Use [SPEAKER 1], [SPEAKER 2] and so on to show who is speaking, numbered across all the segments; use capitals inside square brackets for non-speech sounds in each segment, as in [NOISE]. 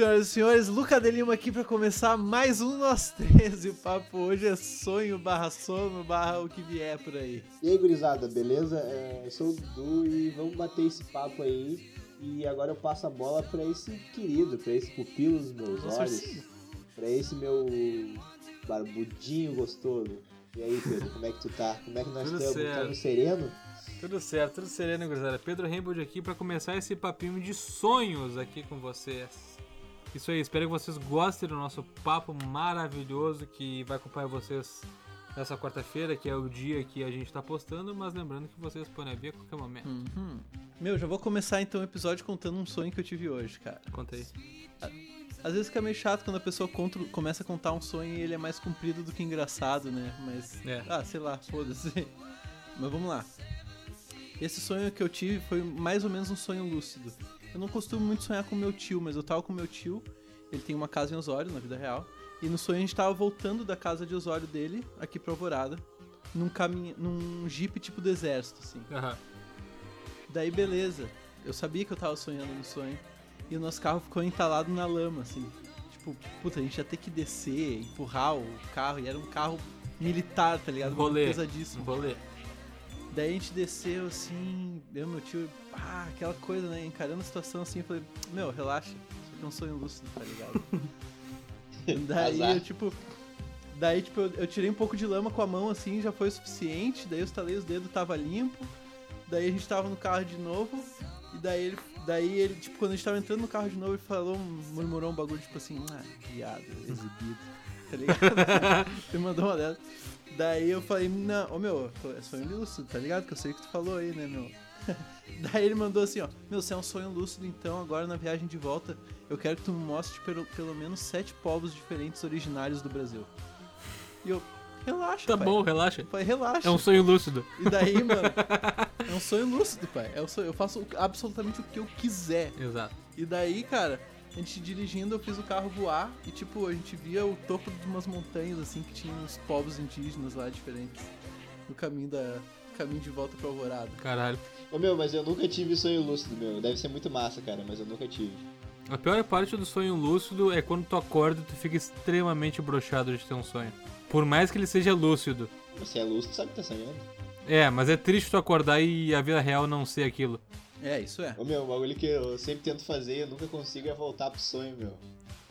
[SPEAKER 1] senhoras e senhores, Luca de Lima aqui pra começar mais um Nós Três. E o papo hoje é sonho barra sono barra o que vier por aí.
[SPEAKER 2] E aí, gurizada, beleza? É, eu sou o Dudu e vamos bater esse papo aí. E agora eu passo a bola pra esse querido, pra esse pupilo dos meus
[SPEAKER 1] Nossa,
[SPEAKER 2] olhos, pra esse meu barbudinho gostoso. E aí, Pedro, como é que tu tá? Como é que nós
[SPEAKER 3] Tudo
[SPEAKER 2] estamos?
[SPEAKER 3] certo.
[SPEAKER 2] Estamos sereno?
[SPEAKER 3] Tudo certo, tudo sereno, gurizada. Pedro Rainbow aqui pra começar esse papinho de sonhos aqui com vocês. Isso aí, espero que vocês gostem do nosso papo maravilhoso que vai acompanhar vocês nessa quarta-feira, que é o dia que a gente tá postando, mas lembrando que vocês podem ver a qualquer momento.
[SPEAKER 1] Uhum. Meu, já vou começar então o episódio contando um sonho que eu tive hoje, cara.
[SPEAKER 3] Conta aí.
[SPEAKER 1] Às vezes fica meio chato quando a pessoa conta- começa a contar um sonho e ele é mais comprido do que engraçado, né? Mas,
[SPEAKER 3] É.
[SPEAKER 1] ah, sei lá, foda-se. Mas vamos lá. Esse sonho que eu tive foi mais ou menos um sonho lúcido. Eu não costumo muito sonhar com meu tio, mas eu tava com meu tio. Ele tem uma casa em Osório, na vida real. E no sonho a gente tava voltando da casa de Osório dele, aqui pra Alvorada, num caminho, num jeep tipo do exército, assim.
[SPEAKER 3] Aham.
[SPEAKER 1] Daí beleza, eu sabia que eu tava sonhando no sonho. E o nosso carro ficou entalado na lama, assim. Tipo, puta, a gente ia ter que descer, empurrar o carro. E era um carro militar, tá ligado?
[SPEAKER 3] Rolê. Um
[SPEAKER 1] Pesadíssimo.
[SPEAKER 3] rolê.
[SPEAKER 1] Daí a gente desceu assim, eu e meu tio, ah, aquela coisa, né? Encarando a situação assim, eu falei, meu, relaxa, isso aqui é um sonho lúcido, tá ligado? [LAUGHS] daí
[SPEAKER 2] Azar.
[SPEAKER 1] eu, tipo. Daí, tipo, eu, eu tirei um pouco de lama com a mão assim, já foi o suficiente. Daí eu estalei os dedos, tava limpo. Daí a gente tava no carro de novo. E daí ele, daí ele, tipo, quando a gente tava entrando no carro de novo, ele falou, murmurou um bagulho, tipo assim, ah, viado, exibido. [LAUGHS] Tá ligado? [LAUGHS] ele mandou uma dela. Daí eu falei, não, ô meu, é sonho lúcido, tá ligado? Que eu sei o que tu falou aí, né, meu? [LAUGHS] Daí ele mandou assim, ó, meu, se é um sonho lúcido, então agora na viagem de volta, eu quero que tu me mostre pelo, pelo menos sete povos diferentes originários do Brasil. E eu, relaxa,
[SPEAKER 3] Tá
[SPEAKER 1] pai.
[SPEAKER 3] bom, relaxa.
[SPEAKER 1] Falei, relaxa.
[SPEAKER 3] É um sonho lúcido.
[SPEAKER 1] E daí, [LAUGHS] mano, é um sonho lúcido, pai. É um sonho, eu faço absolutamente o que eu quiser.
[SPEAKER 3] Exato.
[SPEAKER 1] E daí, cara, a gente dirigindo, eu fiz o carro voar e, tipo, a gente via o topo de umas montanhas, assim, que tinham uns povos indígenas lá diferentes. No caminho da. caminho de volta pra Alvorada.
[SPEAKER 3] Caralho.
[SPEAKER 2] Ô meu, mas eu nunca tive sonho lúcido, meu. Deve ser muito massa, cara, mas eu nunca tive.
[SPEAKER 3] A pior parte do sonho lúcido é quando tu acorda e tu fica extremamente broxado de ter um sonho. Por mais que ele seja lúcido.
[SPEAKER 2] Você é lúcido, sabe que tá sonhando?
[SPEAKER 3] É, mas é triste tu acordar e a vida real não ser aquilo.
[SPEAKER 1] É, isso é.
[SPEAKER 2] Ô meu, o bagulho que eu sempre tento fazer e eu nunca consigo é voltar pro sonho, meu.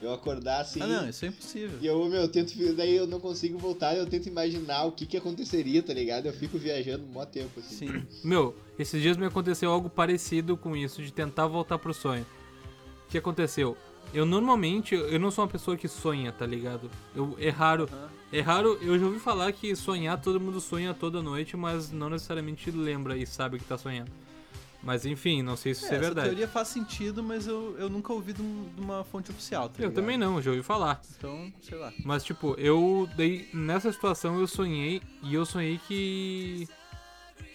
[SPEAKER 2] Eu acordar assim.
[SPEAKER 1] Ah, não, isso é impossível.
[SPEAKER 2] E eu, meu, eu tento, daí eu não consigo voltar, eu tento imaginar o que que aconteceria, tá ligado? Eu fico viajando um mó tempo, assim.
[SPEAKER 1] Sim.
[SPEAKER 3] Meu, esses dias me aconteceu algo parecido com isso, de tentar voltar pro sonho. O que aconteceu? Eu normalmente, eu não sou uma pessoa que sonha, tá ligado? Eu, é raro. É raro, eu já ouvi falar que sonhar, todo mundo sonha toda noite, mas não necessariamente lembra e sabe que tá sonhando. Mas enfim, não sei se isso é,
[SPEAKER 1] essa
[SPEAKER 3] verdade.
[SPEAKER 1] teoria faz sentido, mas eu, eu nunca ouvi de, um- de uma fonte oficial, tá
[SPEAKER 3] Eu
[SPEAKER 1] ligado?
[SPEAKER 3] também não, já ouvi falar.
[SPEAKER 1] Então, sei lá.
[SPEAKER 3] Mas tipo, eu dei nessa situação eu sonhei e eu sonhei que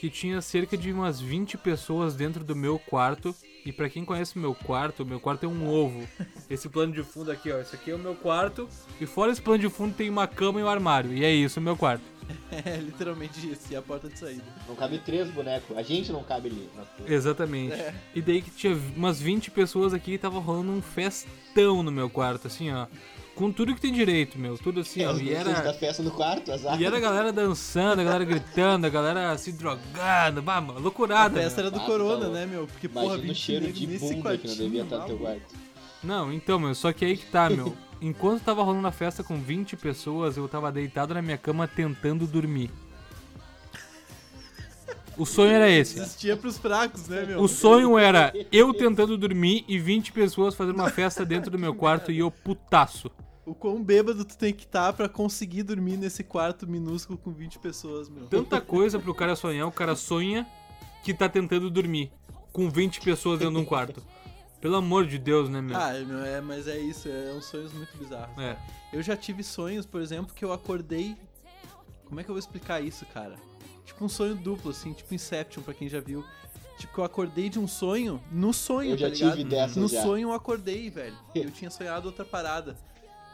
[SPEAKER 3] que tinha cerca de umas 20 pessoas dentro do meu quarto. E pra quem conhece meu quarto, meu quarto é um ovo. [LAUGHS] Esse plano de fundo aqui, ó, esse aqui é o meu quarto e fora esse plano de fundo tem uma cama e um armário. E é isso, o meu quarto.
[SPEAKER 1] É [LAUGHS] literalmente isso, e a porta de saída.
[SPEAKER 2] Não cabe três bonecos. A gente não cabe ali. na porra.
[SPEAKER 3] Exatamente.
[SPEAKER 1] É.
[SPEAKER 3] E daí que tinha umas 20 pessoas aqui e tava rolando um festão no meu quarto, assim, ó. Com tudo que tem direito, meu. Tudo assim,
[SPEAKER 2] É,
[SPEAKER 3] ó. E
[SPEAKER 2] pessoas da
[SPEAKER 3] era,
[SPEAKER 2] festa no quarto, azar.
[SPEAKER 3] e era a galera dançando, a galera gritando, a galera se drogando. Bah, mano,
[SPEAKER 1] A
[SPEAKER 3] loucurada.
[SPEAKER 1] festa
[SPEAKER 3] meu.
[SPEAKER 1] era do
[SPEAKER 2] Ah,
[SPEAKER 1] Corona,
[SPEAKER 2] tá
[SPEAKER 1] né, meu? Porque, porra,
[SPEAKER 2] Imagina o
[SPEAKER 1] 20
[SPEAKER 2] cheiro de bunda que não devia estar no teu quarto.
[SPEAKER 3] Não, então, meu, só que aí que tá, meu. [LAUGHS] Enquanto tava rolando a festa com 20 pessoas, eu tava deitado na minha cama tentando dormir. O sonho era esse.
[SPEAKER 1] Existia pros fracos, né, meu?
[SPEAKER 3] O sonho era eu tentando dormir e 20 pessoas fazendo uma festa dentro do meu quarto e eu putaço.
[SPEAKER 1] O quão bêbado tu tem que estar pra conseguir dormir nesse quarto minúsculo com 20 pessoas, meu.
[SPEAKER 3] Tanta coisa pro cara sonhar, o cara sonha que tá tentando dormir com 20 pessoas dentro de um quarto. Pelo amor de Deus, né, meu?
[SPEAKER 1] Ah, meu, é, mas é isso, é uns sonhos muito bizarros.
[SPEAKER 3] É.
[SPEAKER 1] Eu já tive sonhos, por exemplo, que eu acordei. Como é que eu vou explicar isso, cara? Tipo um sonho duplo, assim, tipo Inception, pra quem já viu. Tipo, que eu acordei de um sonho no sonho,
[SPEAKER 2] Eu já
[SPEAKER 1] tá ligado?
[SPEAKER 2] tive dessas
[SPEAKER 1] No
[SPEAKER 2] já.
[SPEAKER 1] sonho eu acordei, velho. Eu tinha sonhado outra parada.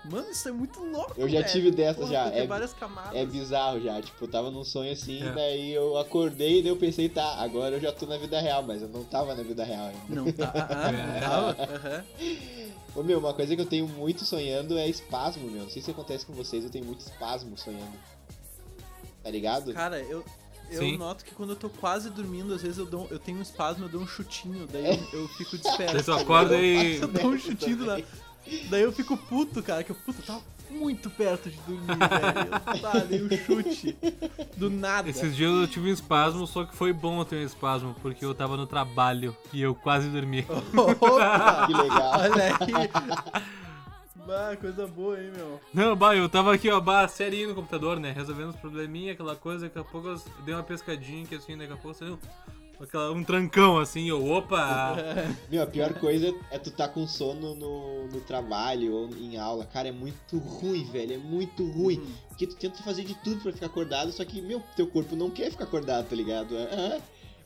[SPEAKER 1] Mano, isso é muito louco,
[SPEAKER 2] Eu já
[SPEAKER 1] velho.
[SPEAKER 2] tive dessa
[SPEAKER 1] Porra,
[SPEAKER 2] já, é-
[SPEAKER 1] várias camadas.
[SPEAKER 2] É bizarro já, tipo, eu tava num sonho assim,
[SPEAKER 3] É.
[SPEAKER 2] daí eu acordei e daí eu pensei, tá, agora eu já tô na vida real, mas eu não tava na vida real ainda.
[SPEAKER 1] Não tá. [LAUGHS] Ah, ah,
[SPEAKER 3] É.
[SPEAKER 1] tava? Aham.
[SPEAKER 2] Ô meu, uma coisa que eu tenho muito sonhando é espasmo, meu. Não sei se acontece com vocês, eu tenho muito espasmo sonhando. Tá ligado?
[SPEAKER 1] Cara, eu, eu
[SPEAKER 3] Sim.
[SPEAKER 1] noto que quando eu tô quase dormindo, às vezes eu, dou, eu tenho um espasmo, eu dou um chutinho, daí eu, eu fico desesperado.
[SPEAKER 3] Daí tu acorda e.
[SPEAKER 1] Eu dou um chutinho nada. Daí eu fico puto, cara, que eu, puta, eu tava muito perto de dormir, velho. Eu, Tá, dei um chute. Do nada.
[SPEAKER 3] Esses dias eu tive um espasmo, só que foi bom eu ter um espasmo, porque eu tava no trabalho e eu quase dormi. [LAUGHS]
[SPEAKER 1] Opa!
[SPEAKER 2] Que legal.
[SPEAKER 1] Olha aí. Bah, coisa boa, hein, meu.
[SPEAKER 3] Não, bah, eu tava aqui, ó, bah, serinho no computador, né? Resolvendo os probleminha, aquela coisa, daqui a pouco eu dei uma pescadinha que assim, daqui a pouco saiu aquela, um trancão assim, eu, opa! [LAUGHS]
[SPEAKER 2] Meu, a pior coisa é tu tá com sono no, no trabalho ou em aula. Cara, é muito ruim, velho. É muito ruim.
[SPEAKER 1] Hum.
[SPEAKER 2] Porque tu tenta fazer de tudo pra ficar acordado, só que, meu, teu corpo não quer ficar acordado, tá ligado? Ah,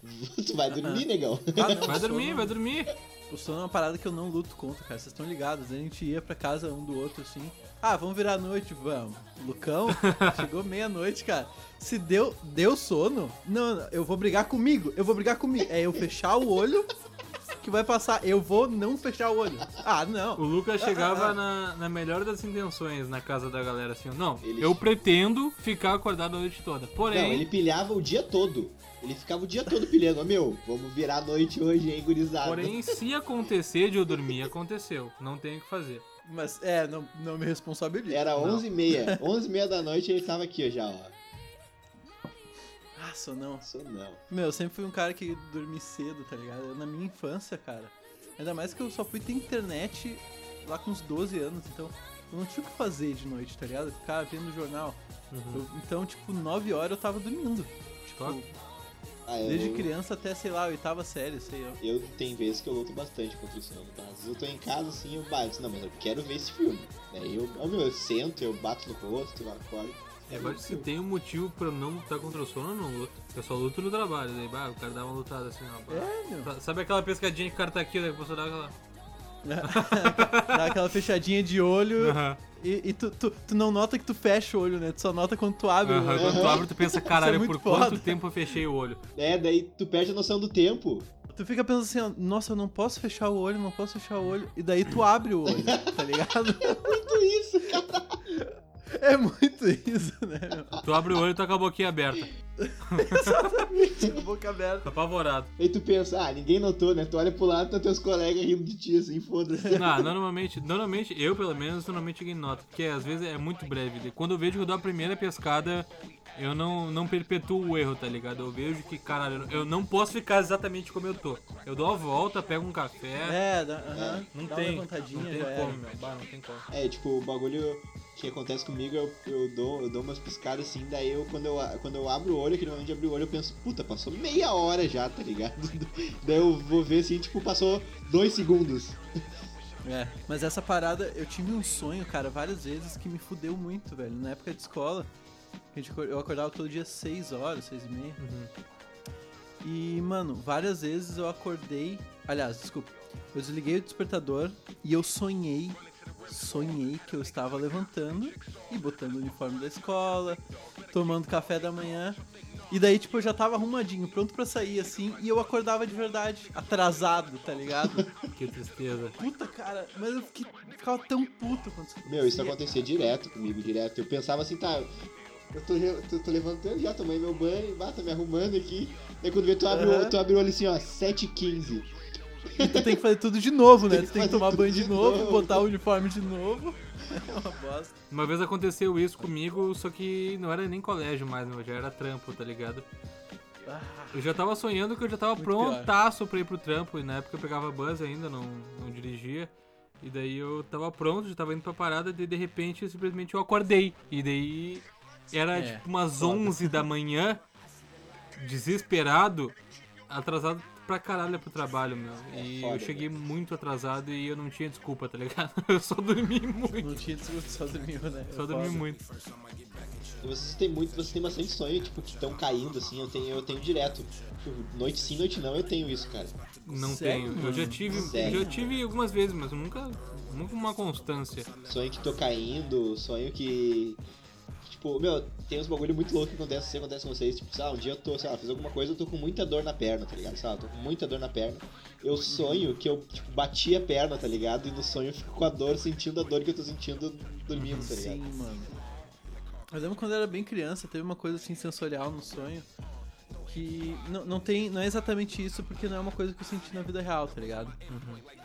[SPEAKER 2] [LAUGHS] Tu vai dormir, negão.
[SPEAKER 1] Ah, não,
[SPEAKER 3] Vai [LAUGHS] dormir, vai dormir.
[SPEAKER 1] O sono é uma parada que eu não luto contra, cara. Vocês estão ligados. A gente ia pra casa um do outro assim. Ah, vamos virar a noite, vamos. Lucão, [LAUGHS] chegou meia-noite, cara. Se deu, deu sono, não, não, eu vou brigar comigo. Eu vou brigar comigo. É eu fechar o olho que vai passar. Eu vou não fechar o olho. Ah,
[SPEAKER 3] O
[SPEAKER 1] não.
[SPEAKER 3] Lucas chegava na, na melhor das intenções na casa da galera, assim, não,
[SPEAKER 2] Ele-
[SPEAKER 3] eu pretendo ficar acordado a noite toda. Porém,
[SPEAKER 2] Não, ele pilhava o dia todo. Ele ficava o dia todo pilhando. Meu, vamos virar a noite hoje, hein, gurizada.
[SPEAKER 3] porém, se acontecer de eu dormir, aconteceu. Não tem o que fazer.
[SPEAKER 1] Mas é, não, não me responsabilizo.
[SPEAKER 2] Era
[SPEAKER 3] Não.
[SPEAKER 2] 11h30. [LAUGHS] 11h30 da noite ele tava aqui, ó, já, ó.
[SPEAKER 1] Nossa, não.
[SPEAKER 2] Isso não.
[SPEAKER 1] Meu, eu sempre fui um cara que dormi cedo, tá ligado? Na minha infância, cara. Ainda mais que eu só fui ter internet lá com uns 12 anos, então eu não tinha o que fazer de noite, tá ligado? Eu ficava vendo jornal.
[SPEAKER 3] Uhum.
[SPEAKER 1] Eu- então, tipo, 9 horas eu tava dormindo. Tipo,
[SPEAKER 2] Ah, eu,
[SPEAKER 1] desde criança até, sei lá, oitava série, sei eu.
[SPEAKER 2] Eu tem vezes que eu luto bastante contra o sono, tá? Às vezes eu tô em casa assim, eu bato, não, mas eu quero ver esse filme. Daí eu, ó, meu, eu sento, eu bato no rosto, eu acordo.
[SPEAKER 3] É, Agora, se tem um motivo pra eu não lutar contra o sono, eu não luto. Eu só luto no trabalho. Daí, bah, o cara dá uma lutada assim, ó.
[SPEAKER 1] É, meu.
[SPEAKER 3] Sa- Sabe aquela pescadinha que o cara tá aqui, daí você dá aquela. [LAUGHS]
[SPEAKER 1] Dá aquela fechadinha de olho e, e tu, tu, tu não nota que tu fecha o olho, né? Tu só nota quando tu abre o olho.
[SPEAKER 3] Quando tu abre, tu pensa, [LAUGHS] caralho,
[SPEAKER 1] muito
[SPEAKER 3] por quanto
[SPEAKER 1] foda.
[SPEAKER 3] tempo eu fechei o olho?
[SPEAKER 2] É, daí tu perde a noção do tempo.
[SPEAKER 1] Tu fica pensando assim, nossa, eu não posso fechar o olho, não posso fechar o olho. E daí tu abre o olho, tá ligado? [LAUGHS]
[SPEAKER 2] Muito isso, cara.
[SPEAKER 1] É muito isso, né? meu?
[SPEAKER 3] Tu abre o olho e tá com a boquinha aberta.
[SPEAKER 1] Exatamente, com a boca aberta.
[SPEAKER 3] Tá apavorado.
[SPEAKER 2] Aí tu pensa, ah, ninguém notou, né? Tu olha pro lado, tá teus colegas rindo de ti, assim, foda-se.
[SPEAKER 3] Não, normalmente, normalmente, eu pelo menos, normalmente ninguém nota. Porque às vezes é muito breve. Quando eu vejo que eu dou a primeira pescada, eu não, não perpetuo o erro, tá ligado? Eu vejo que, caralho, eu não posso ficar exatamente como eu tô. Eu dou a volta, pego um café.
[SPEAKER 1] É, dá, aham,
[SPEAKER 3] Não
[SPEAKER 1] dá
[SPEAKER 3] tem,
[SPEAKER 1] uma
[SPEAKER 3] não tem
[SPEAKER 1] já
[SPEAKER 3] como,
[SPEAKER 1] era.
[SPEAKER 3] meu. Bah, não tem como.
[SPEAKER 2] É, tipo, o bagulho que acontece comigo, eu, eu, dou, eu dou umas piscadas assim, daí eu quando, eu, quando eu abro o olho, que normalmente abro o olho, eu penso, puta, passou meia hora já, tá ligado? [LAUGHS] daí eu vou ver assim, tipo, passou dois segundos.
[SPEAKER 1] É, mas essa parada, eu tive um sonho, cara, várias vezes que me fudeu muito, velho. Na época de escola, eu acordava todo dia 6 horas, 6 e meia.
[SPEAKER 3] Uhum.
[SPEAKER 1] E, mano, várias vezes eu acordei. Aliás, desculpa. Eu desliguei o despertador e eu sonhei. Sonhei que eu estava levantando e botando o uniforme da escola, tomando café da manhã. E daí, tipo, eu já tava arrumadinho, pronto pra sair, assim, e eu acordava de verdade, atrasado, tá ligado? [LAUGHS]
[SPEAKER 3] Que tristeza.
[SPEAKER 1] Puta, cara, mas eu fiquei, ficava tão puto quando isso
[SPEAKER 2] Meu, isso
[SPEAKER 1] acontecia.
[SPEAKER 2] direto comigo, direto. Eu pensava assim, tá, eu tô, tô, tô levantando já, tomei meu banho, bah, tô me arrumando aqui. Daí quando vê, tu abre, o,
[SPEAKER 1] Aham.
[SPEAKER 2] tu abre o olho assim, ó, 7h15.
[SPEAKER 1] E tu tem que fazer tudo de novo, né? Tu tem que tomar
[SPEAKER 2] tudo
[SPEAKER 1] banho
[SPEAKER 2] de
[SPEAKER 1] de novo,
[SPEAKER 2] novo.
[SPEAKER 1] botar o uniforme de novo. [LAUGHS] É uma bosta.
[SPEAKER 3] Uma vez aconteceu isso comigo, só que não era nem colégio mais, meu, já era trampo, tá ligado? Eu já tava sonhando que eu já tava
[SPEAKER 1] Muito
[SPEAKER 3] prontaço pra ir pro trampo, e na época eu pegava bus ainda, não, não dirigia. E daí eu tava pronto, já tava indo pra parada, e de repente simplesmente eu acordei. E daí era
[SPEAKER 1] É,
[SPEAKER 3] tipo umas
[SPEAKER 1] foda.
[SPEAKER 3] 11 da manhã, desesperado, atrasado pra caralho pro trabalho, meu.
[SPEAKER 2] É
[SPEAKER 3] E
[SPEAKER 2] foda,
[SPEAKER 3] eu cheguei muito atrasado e eu não tinha desculpa, tá ligado? [LAUGHS] Eu só dormi muito.
[SPEAKER 1] Não tinha desculpa, só dormiu, né?
[SPEAKER 3] Só
[SPEAKER 1] É
[SPEAKER 3] dormi
[SPEAKER 1] foda.
[SPEAKER 3] muito.
[SPEAKER 2] E vocês têm muito, vocês têm bastante sonho, tipo, que estão caindo, assim, eu tenho, eu tenho direto. Tipo, noite sim, noite não, eu tenho isso, cara.
[SPEAKER 3] Não
[SPEAKER 1] Sério,
[SPEAKER 3] tenho. Eu já tive.
[SPEAKER 2] Sério?
[SPEAKER 3] Já tive algumas vezes, mas nunca. Nunca uma constância.
[SPEAKER 2] Sonho que tô caindo, sonho que. Tipo, meu, tem uns bagulho muito louco que acontece, se acontece com vocês, tipo, um dia eu tô, sei lá, fiz alguma coisa, eu tô com muita dor na perna, tá ligado? Sei lá, tô com muita dor na perna. Eu sonho que eu, tipo, bati a perna, tá ligado? E no sonho eu fico com a dor, sentindo a dor que eu tô sentindo dormindo, tá ligado?
[SPEAKER 1] Sim, mano. Eu lembro quando eu era bem criança, teve uma coisa assim sensorial no sonho que não, não tem, não é exatamente isso porque não é uma coisa que eu senti na vida real, tá ligado?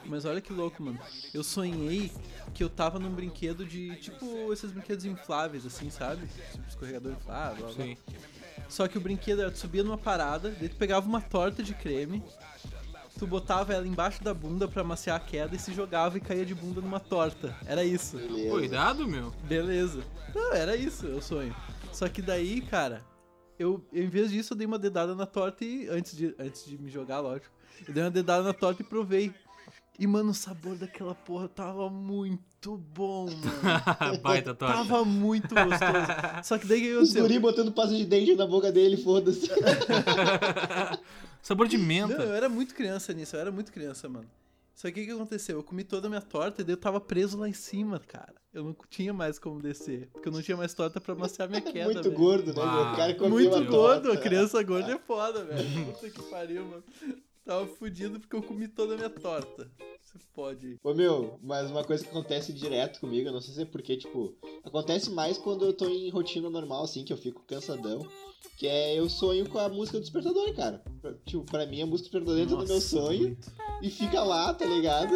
[SPEAKER 1] Mas olha que louco, mano. Eu sonhei que eu tava num brinquedo de tipo esses brinquedos infláveis assim, sabe? Tipo escorregador inflável, blá, blá.
[SPEAKER 3] Sim.
[SPEAKER 1] Só que o brinquedo era, tu subia numa parada, daí tu pegava uma torta de creme, tu botava ela embaixo da bunda pra amaciar a queda e se jogava e caía de bunda numa torta. Era isso.
[SPEAKER 2] Beleza.
[SPEAKER 3] Cuidado, meu.
[SPEAKER 1] Beleza. Não, era isso, o sonho. Só que daí, cara, eu, eu, em vez disso, eu dei uma dedada na torta e. Antes de, antes de me jogar, lógico. Eu dei uma dedada na torta e provei. E, mano, o sabor daquela porra tava muito bom, mano. [LAUGHS]
[SPEAKER 3] Baita torta.
[SPEAKER 1] Tava muito gostoso. Só que daí o que
[SPEAKER 2] Os
[SPEAKER 1] aconteceu?
[SPEAKER 2] guri botando pasta de dente na boca dele, foda-se. [LAUGHS]
[SPEAKER 3] Sabor de
[SPEAKER 1] Não, eu
[SPEAKER 3] menta.
[SPEAKER 1] era muito criança nisso, eu era muito criança, mano. Só que o que aconteceu? Eu comi toda a minha torta e daí eu tava preso lá em cima, cara. Eu não tinha mais como descer. Porque eu não tinha mais torta pra amaciar minha [LAUGHS] queda.
[SPEAKER 2] Muito
[SPEAKER 1] velho.
[SPEAKER 2] gordo, né?
[SPEAKER 3] Ah,
[SPEAKER 2] meu? O cara comeu
[SPEAKER 1] Muito gordo,
[SPEAKER 2] torta.
[SPEAKER 1] a criança gorda [LAUGHS] é foda, velho. Puta que pariu, mano. Tava fudido porque eu comi toda a minha torta. Você pode.
[SPEAKER 2] Ô meu, mas uma coisa que acontece direto comigo, eu não sei se é porque, tipo, acontece mais quando eu tô em rotina normal, assim, que eu fico cansadão. Que é eu sonho com a música do despertador, cara. Pra- Tipo, pra mim a música do despertador entra no meu sonho
[SPEAKER 1] muito.
[SPEAKER 2] e fica lá, tá ligado?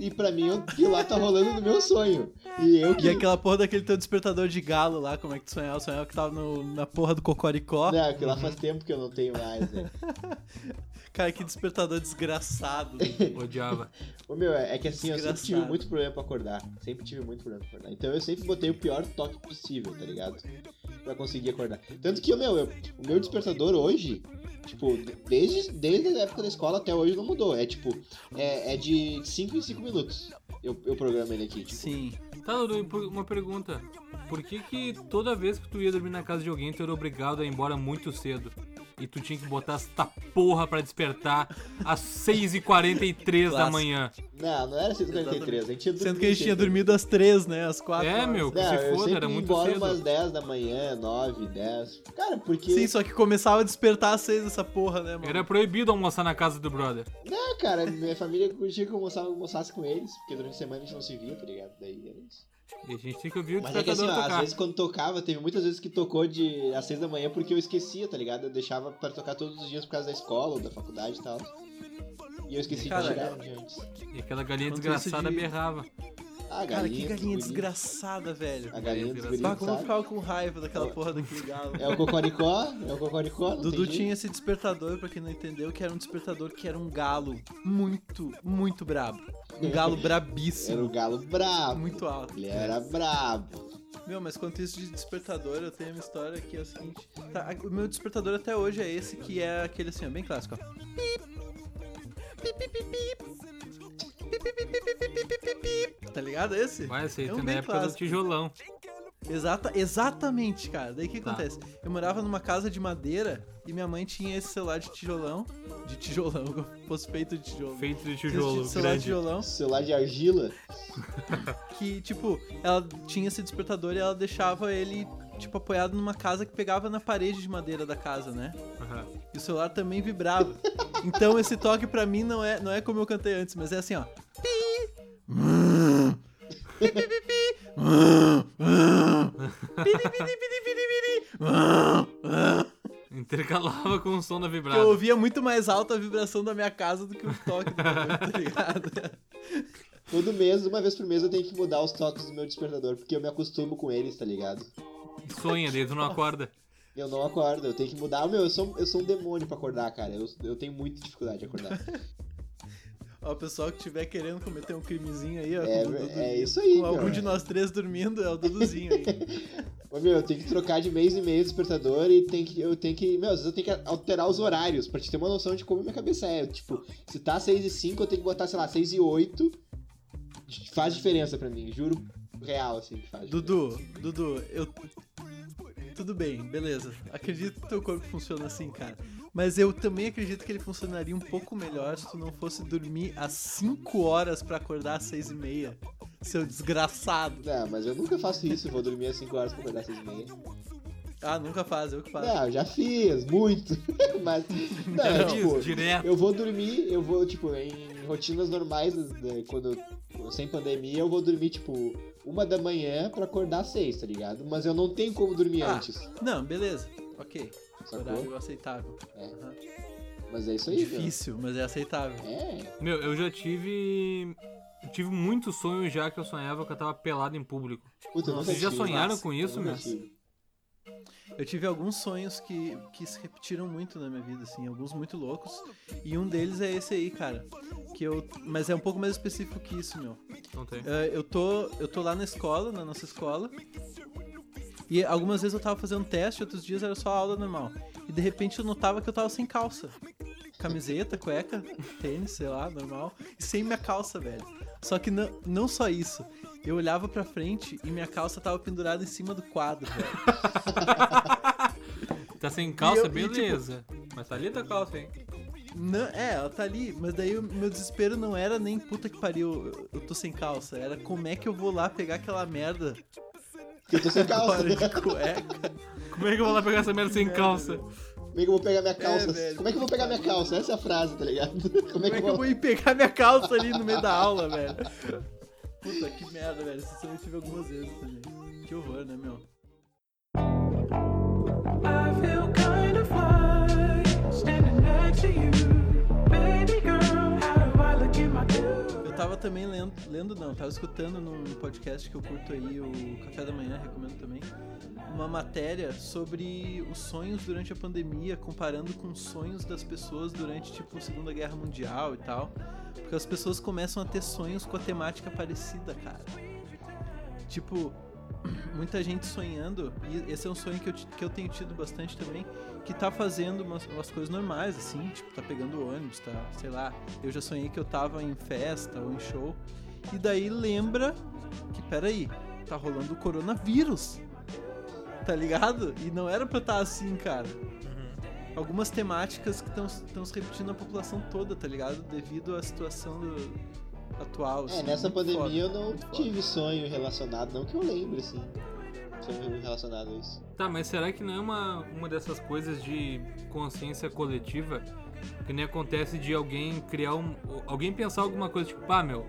[SPEAKER 2] E pra mim aquilo lá tá rolando no meu sonho. E eu que.
[SPEAKER 1] E aquela porra daquele teu despertador de galo lá, como é que tu sonhava? Eu sonhava que tava no- na porra do Cocoricó.
[SPEAKER 2] Não, aquilo lá faz tempo que eu não tenho mais, né? [LAUGHS]
[SPEAKER 1] Cara, que despertador desgraçado.
[SPEAKER 3] Odiava.
[SPEAKER 2] Ô meu, é é que assim, eu sempre tive
[SPEAKER 1] Desgraçado.
[SPEAKER 2] muito problema pra acordar. Sempre tive muito problema pra acordar. Então eu sempre botei o pior toque possível, tá ligado? Pra conseguir acordar. Tanto que, meu, eu, o meu despertador hoje, tipo, desde, desde a época da escola até hoje não mudou. É tipo, é, é de 5 em 5 minutos. Eu, eu programo ele aqui, tipo.
[SPEAKER 1] Sim.
[SPEAKER 3] Tá, por- uma pergunta. Por que que toda vez que tu ia dormir na casa de alguém, tu era obrigado a ir embora muito cedo? E tu tinha que botar essa porra pra despertar às 6h43 da manhã.
[SPEAKER 2] Não, não era 143, a gente tinha
[SPEAKER 1] Sendo que a gente tinha dormido às três, né? Às quatro.
[SPEAKER 3] É,
[SPEAKER 1] horas.
[SPEAKER 3] meu, que
[SPEAKER 2] Não,
[SPEAKER 3] se foda, era muito
[SPEAKER 2] embora
[SPEAKER 3] cedo.
[SPEAKER 2] umas 10 da manhã, 9, 10. Cara, porque.
[SPEAKER 1] Sim, só que começava a despertar às seis essa porra, né, mano?
[SPEAKER 3] Era proibido almoçar na casa do brother.
[SPEAKER 2] Não, cara, minha família curtia que eu almoçasse com eles, porque durante a semana a gente não se via, tá ligado? Daí era isso.
[SPEAKER 3] E a gente tinha que ouvir o
[SPEAKER 2] Mas é que assim, ó, às
[SPEAKER 3] tocar.
[SPEAKER 2] vezes quando tocava, teve muitas vezes que tocou de às seis da manhã porque eu esquecia, tá ligado? Eu deixava pra tocar todos os dias por causa da escola ou da faculdade e tal. E eu esqueci
[SPEAKER 1] Cara,
[SPEAKER 2] de tirar um dia antes.
[SPEAKER 3] E aquela galinha
[SPEAKER 1] Quanto
[SPEAKER 3] desgraçada
[SPEAKER 1] de-
[SPEAKER 3] berrava.
[SPEAKER 2] Ah,
[SPEAKER 1] Cara, que
[SPEAKER 2] galinha.
[SPEAKER 1] galinha
[SPEAKER 2] dos guri.
[SPEAKER 1] desgraçada, velho.
[SPEAKER 2] A galinha
[SPEAKER 3] Galinha
[SPEAKER 1] Bah, como eu ficava com raiva daquela porra daquele galo.
[SPEAKER 2] É o cocoricó, é o cocoricó,
[SPEAKER 1] Dudu tinha esse despertador, pra quem não entendeu, que era um despertador que era um galo muito, muito brabo. Um galo [LAUGHS]
[SPEAKER 2] Era o
[SPEAKER 1] brabíssimo.
[SPEAKER 2] galo brabo.
[SPEAKER 1] Muito alto.
[SPEAKER 2] Ele era brabo.
[SPEAKER 1] Meu, mas quanto isso de despertador, eu tenho uma história que é o seguinte. Tá, a- o meu despertador até hoje é esse, que é aquele assim, ó, bem clássico, ó. Pip. Pip, pip, pip, Tá ligado esse?
[SPEAKER 3] Vai, esse aí
[SPEAKER 1] É um
[SPEAKER 3] tem na
[SPEAKER 1] bem
[SPEAKER 3] época do
[SPEAKER 1] clássico.
[SPEAKER 3] tijolão.
[SPEAKER 1] Exata, exatamente, cara. Daí o que
[SPEAKER 3] Tá.
[SPEAKER 1] acontece? Eu morava numa casa de madeira e minha mãe tinha esse celular de tijolão. De tijolão, fosse feito de tijolo.
[SPEAKER 3] Feito de tijolo
[SPEAKER 1] esse celular de tijolão
[SPEAKER 2] Celular de argila.
[SPEAKER 1] que, tipo, ela tinha esse despertador e ela deixava ele, tipo, apoiado numa casa que pegava na parede de madeira da casa, né?
[SPEAKER 3] Aham.
[SPEAKER 1] E o celular também vibrava. Então esse toque pra mim não é, não é como eu cantei antes, mas é assim, ó.
[SPEAKER 3] Intercalava com o som da
[SPEAKER 1] Eu
[SPEAKER 3] vibrada.
[SPEAKER 1] ouvia muito mais alta a vibração da minha casa do que o toque do bagulho, tá ligado?
[SPEAKER 2] Todo mês, uma vez por mês, eu tenho que mudar os toques do meu despertador, porque eu me acostumo com eles, tá ligado?
[SPEAKER 3] Sonha, daí não acorda.
[SPEAKER 2] Eu não acordo, eu tenho que mudar. Meu, eu sou, eu sou um demônio pra acordar, cara. Eu, eu tenho muita dificuldade de acordar. [LAUGHS]
[SPEAKER 1] Ó, o pessoal que estiver querendo cometer um crimezinho aí, ó.
[SPEAKER 2] É,
[SPEAKER 1] com Dudu-
[SPEAKER 2] é isso aí,
[SPEAKER 1] Com algum de nós três dormindo, é o Duduzinho aí. [LAUGHS]
[SPEAKER 2] Ô, meu, eu tenho que trocar de mês em mês o despertador e tem que, eu tenho que. Meu, às vezes eu tenho que alterar os horários pra te ter uma noção de como minha cabeça é. Tipo, se tá 6 e 5, eu tenho que botar, sei lá, 6 e 8. Faz diferença pra mim, juro. Real, assim, que faz.
[SPEAKER 1] Dudu, Dudu, eu. Tudo bem, beleza. Acredito que teu corpo funciona assim, cara. Mas eu também acredito que ele funcionaria um pouco melhor se tu não fosse dormir às 5 horas pra acordar às 6 e meia. Seu desgraçado.
[SPEAKER 2] Não, mas eu nunca faço isso, eu vou dormir às 5 horas pra acordar às 6 e meia.
[SPEAKER 1] Ah, nunca faz, eu que faço.
[SPEAKER 2] Não, eu já fiz, muito. [LAUGHS] mas. [LAUGHS] Não, tipo,
[SPEAKER 3] direto.
[SPEAKER 2] eu vou dormir, eu vou, tipo, em rotinas normais, né, quando sem pandemia, eu vou dormir, tipo, uma da manhã pra acordar às seis, tá ligado? Mas eu não tenho como dormir
[SPEAKER 1] Ah,
[SPEAKER 2] antes.
[SPEAKER 1] Não, beleza. Ok.
[SPEAKER 2] Sacou?
[SPEAKER 1] Horário aceitável.
[SPEAKER 2] É.
[SPEAKER 1] Aham.
[SPEAKER 2] Mas é isso aí, meu.
[SPEAKER 1] Difícil, mas é aceitável.
[SPEAKER 2] É.
[SPEAKER 3] Meu, eu já tive. Tive muitos sonhos já que eu sonhava que eu tava pelado em público.
[SPEAKER 2] Puta, eu nunca
[SPEAKER 3] Vocês já sonharam
[SPEAKER 1] Nossa,
[SPEAKER 3] com
[SPEAKER 2] Eu
[SPEAKER 3] isso, meu?
[SPEAKER 2] tive.
[SPEAKER 1] Eu tive alguns sonhos que, que se repetiram muito na minha vida, assim, alguns muito loucos. E um deles é esse aí, cara. Que eu. Mas é um pouco mais específico que isso, meu.
[SPEAKER 3] Não tem.
[SPEAKER 1] Eh, eu, tô, eu tô lá na escola, na nossa escola. E algumas vezes eu tava fazendo teste, outros dias era só aula normal. E de repente eu notava que eu tava sem calça. Camiseta, cueca, tênis, sei lá, normal. E sem minha calça, velho. Só que não, não só isso. Eu olhava pra frente e minha calça tava pendurada em cima do quadro, velho. [LAUGHS]
[SPEAKER 3] Tá sem calça,
[SPEAKER 1] eu- e, tipo-
[SPEAKER 3] beleza. Mas tá ali tua calça, hein?
[SPEAKER 1] Não, é, ela tá ali, mas daí o meu desespero não era nem puta que pariu, eu, eu tô sem calça. Era como é que eu vou lá pegar aquela merda
[SPEAKER 2] Porque eu tô sem [LAUGHS] calça.
[SPEAKER 1] agora de cueca.
[SPEAKER 3] Como é que eu vou lá pegar essa merda sem
[SPEAKER 1] merda,
[SPEAKER 3] calça?
[SPEAKER 2] Como é que eu vou pegar minha calça?
[SPEAKER 1] velho.
[SPEAKER 2] Como é que eu vou pegar minha calça? Essa é a frase, tá ligado? Como [LAUGHS] é
[SPEAKER 1] Como é
[SPEAKER 2] que
[SPEAKER 1] que eu vou ir pegar minha calça ali no meio da aula, velho? Puta que merda, velho. Sonho eu tive algumas vezes também. Que horror, né, meu?
[SPEAKER 4] I feel kind of fine standing next to you.
[SPEAKER 1] Tava também lendo, lendo não, tava escutando num podcast que eu curto aí, o Café da Manhã, recomendo também, uma matéria sobre os sonhos durante a pandemia, comparando com os sonhos das pessoas durante, tipo, a Segunda Guerra Mundial e tal. Porque as pessoas começam a ter sonhos com a temática parecida, cara. Tipo, muita gente sonhando, e esse é um sonho que eu, que eu tenho tido bastante também, que tá fazendo umas, umas coisas normais, assim, tipo, tá pegando ônibus, tá, sei lá. Eu já sonhei que eu tava em festa ou em show, e daí lembra que, peraí, tá rolando o coronavírus, tá ligado? E não era pra estar assim, cara. Algumas temáticas que estão se repetindo na população toda, tá ligado? Devido à situação do- atual.
[SPEAKER 2] É,
[SPEAKER 1] assim,
[SPEAKER 2] nessa
[SPEAKER 1] muito
[SPEAKER 2] pandemia
[SPEAKER 1] foda,
[SPEAKER 2] eu não
[SPEAKER 1] muito foda.
[SPEAKER 2] tive sonho relacionado, não que eu lembre, assim. Sonho relacionado a isso.
[SPEAKER 3] Tá, mas será que não é uma, uma dessas coisas de consciência coletiva que nem acontece de alguém criar um. Alguém pensar alguma coisa tipo, pá, meu,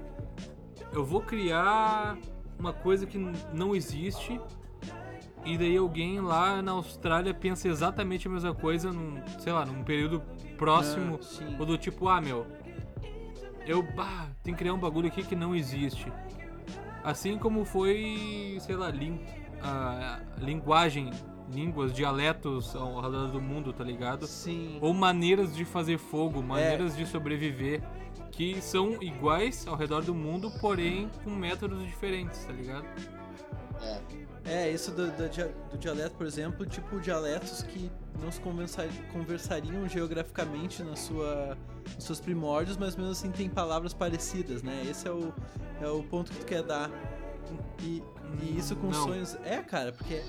[SPEAKER 3] eu vou criar uma coisa que não existe e daí alguém lá na Austrália pensa exatamente a mesma coisa num, sei lá, num período próximo
[SPEAKER 1] Ah,
[SPEAKER 3] ou do tipo, ah, meu, eu, bah, tem que criar um bagulho aqui que não existe. Assim como foi, sei lá, lin, a linguagem, línguas, dialetos ao redor do mundo, tá ligado?
[SPEAKER 1] Sim.
[SPEAKER 3] Ou maneiras de fazer fogo, maneiras de sobreviver, que são iguais ao redor do mundo, porém com métodos diferentes, tá ligado?
[SPEAKER 2] É.
[SPEAKER 1] É, isso do, do, do dialeto, por exemplo, tipo dialetos que não se conversa- conversariam geograficamente na sua, nos seus primórdios, mas mesmo assim tem palavras parecidas, né? Esse é o, é o ponto que tu quer dar. E, e isso com
[SPEAKER 3] Não.
[SPEAKER 1] sonhos. É, cara, porque.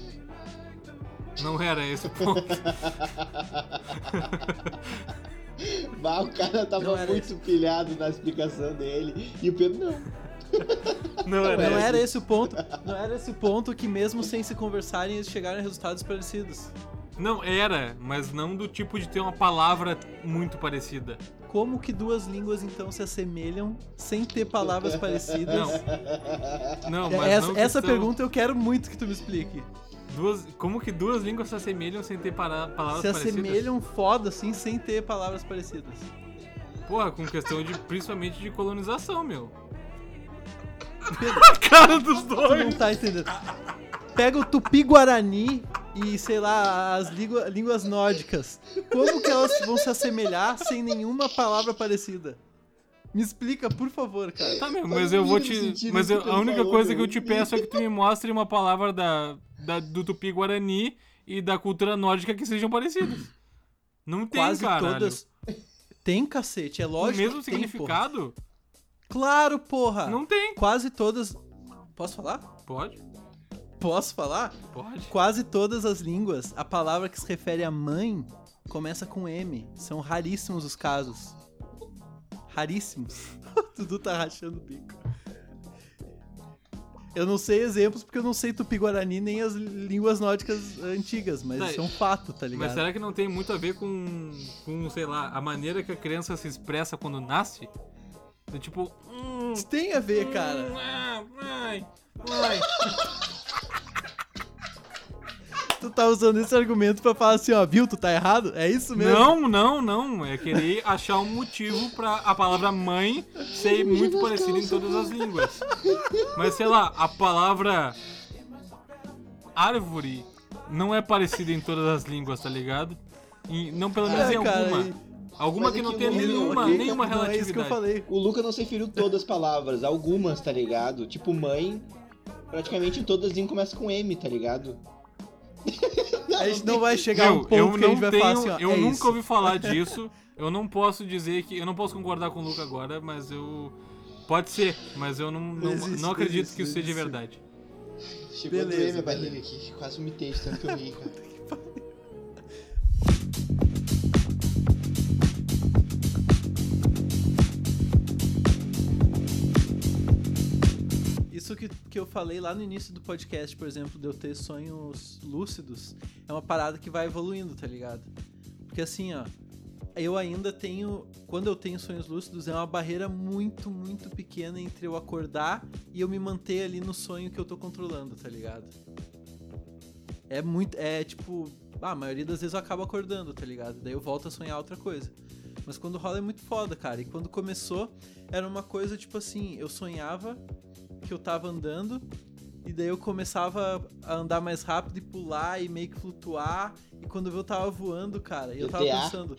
[SPEAKER 3] Não era esse o ponto. [LAUGHS]
[SPEAKER 2] Mas o cara tava muito pilhado na explicação dele. E o Pedro não. [LAUGHS]
[SPEAKER 3] Não era
[SPEAKER 1] Não
[SPEAKER 3] esse.
[SPEAKER 1] era esse o ponto. Não era esse o ponto que mesmo sem se conversarem eles chegaram a resultados parecidos.
[SPEAKER 3] Não, era, mas não do tipo de ter uma palavra muito parecida.
[SPEAKER 1] Como que duas línguas então se assemelham sem ter palavras parecidas?
[SPEAKER 3] Não. Não,
[SPEAKER 1] essa
[SPEAKER 3] não
[SPEAKER 1] essa
[SPEAKER 3] são
[SPEAKER 1] pergunta eu quero muito que tu me explique.
[SPEAKER 3] Duas, como que duas línguas se assemelham sem ter para, palavras
[SPEAKER 1] se
[SPEAKER 3] parecidas?
[SPEAKER 1] assemelham foda, assim, sem ter palavras parecidas.
[SPEAKER 3] Porra, com questão de, principalmente de colonização, meu.
[SPEAKER 1] Pedro,
[SPEAKER 3] A cara dos
[SPEAKER 1] tu não
[SPEAKER 3] dois!
[SPEAKER 1] tá entendendo. Pega o tupi-guarani e, sei lá, as língua- línguas nórdicas. Como que elas vão se assemelhar sem nenhuma palavra parecida? Me explica, por favor, cara.
[SPEAKER 3] Tá,
[SPEAKER 2] Faz
[SPEAKER 3] mas
[SPEAKER 2] o
[SPEAKER 3] eu vou te. Mas eu-
[SPEAKER 2] que
[SPEAKER 3] a única coisa que
[SPEAKER 2] meu.
[SPEAKER 3] eu te peço é que tu me mostre uma palavra da, da- do Tupi Guarani e da cultura nórdica que sejam parecidas. Não tem,
[SPEAKER 1] Quase
[SPEAKER 3] caralho.
[SPEAKER 1] todas. Tem, cacete, é
[SPEAKER 3] O
[SPEAKER 1] lógico.
[SPEAKER 3] mesmo
[SPEAKER 1] que tem,
[SPEAKER 3] significado?
[SPEAKER 1] Claro, porra!
[SPEAKER 3] Não tem.
[SPEAKER 1] Quase todas. Posso falar?
[SPEAKER 3] Pode?
[SPEAKER 1] Posso falar?
[SPEAKER 3] Pode.
[SPEAKER 1] Quase todas as línguas, a palavra que se refere a mãe começa com M. São raríssimos os casos. Raríssimos. O [LAUGHS] Dudu tá rachando o bico. Eu não sei exemplos porque eu não sei tupi-guarani nem as línguas nórdicas antigas, mas
[SPEAKER 3] Tá,
[SPEAKER 1] isso é um fato, tá
[SPEAKER 3] Mas
[SPEAKER 1] ligado?
[SPEAKER 3] será que não tem muito a ver com, com, sei lá, a maneira que a criança se expressa quando nasce? Tipo. Hum,
[SPEAKER 1] Isso tem a ver,
[SPEAKER 3] hum,
[SPEAKER 1] cara.
[SPEAKER 3] ah, mãe. [LAUGHS]
[SPEAKER 1] Tu tá usando esse argumento pra falar assim, ó, viu, tu tá errado? É isso mesmo?
[SPEAKER 3] Não, não, não. É querer achar um motivo pra a palavra mãe ser muito parecida em todas as línguas. Mas sei lá, a palavra árvore não é parecida em todas as línguas, tá ligado? E não pelo menos
[SPEAKER 1] É,
[SPEAKER 3] em
[SPEAKER 1] cara,
[SPEAKER 3] alguma.
[SPEAKER 1] e-
[SPEAKER 3] Alguma
[SPEAKER 2] Mas
[SPEAKER 3] que
[SPEAKER 2] é
[SPEAKER 3] não tenha nenhuma,
[SPEAKER 2] ok,
[SPEAKER 3] nenhuma
[SPEAKER 1] Não é isso que eu
[SPEAKER 3] relatividade.
[SPEAKER 1] falei.
[SPEAKER 2] O Luca não se referiu todas as palavras, algumas, tá ligado? Tipo, mãe, praticamente todas começam com M, tá ligado? [LAUGHS]
[SPEAKER 1] A gente não vai chegar a um ponto
[SPEAKER 3] eu
[SPEAKER 1] que a gente vai
[SPEAKER 3] tenho,
[SPEAKER 1] falar assim, ó,
[SPEAKER 3] eu
[SPEAKER 1] é
[SPEAKER 3] nunca
[SPEAKER 1] isso.
[SPEAKER 3] ouvi falar [LAUGHS] disso. Eu não posso dizer que, eu não posso concordar com o Luca agora, mas eu pode ser, mas eu não não,
[SPEAKER 1] Existe,
[SPEAKER 3] não acredito
[SPEAKER 1] existe,
[SPEAKER 3] que isso seja verdade.
[SPEAKER 2] Chegou a doer
[SPEAKER 1] Beleza,
[SPEAKER 2] minha barriga aqui, quase vomitei de tanto que eu ri, cara. [LAUGHS]
[SPEAKER 1] falei lá no início do podcast, por exemplo, de eu ter sonhos lúcidos, é uma parada que vai evoluindo, tá ligado? Porque assim, ó, eu ainda tenho. Quando eu tenho sonhos lúcidos, é uma barreira muito, muito pequena entre eu acordar e eu me manter ali no sonho que eu tô controlando, tá ligado? É muito. É tipo. Ah, a maioria das vezes eu acabo acordando, tá ligado? Daí eu volto a sonhar outra coisa. Mas quando rola é muito foda, cara. E quando começou, era uma coisa tipo assim: eu sonhava que eu tava andando e daí eu começava a andar mais rápido e pular e meio que flutuar. E quando eu vi, eu tava voando, cara. E eu tava
[SPEAKER 2] GTA?
[SPEAKER 1] pensando.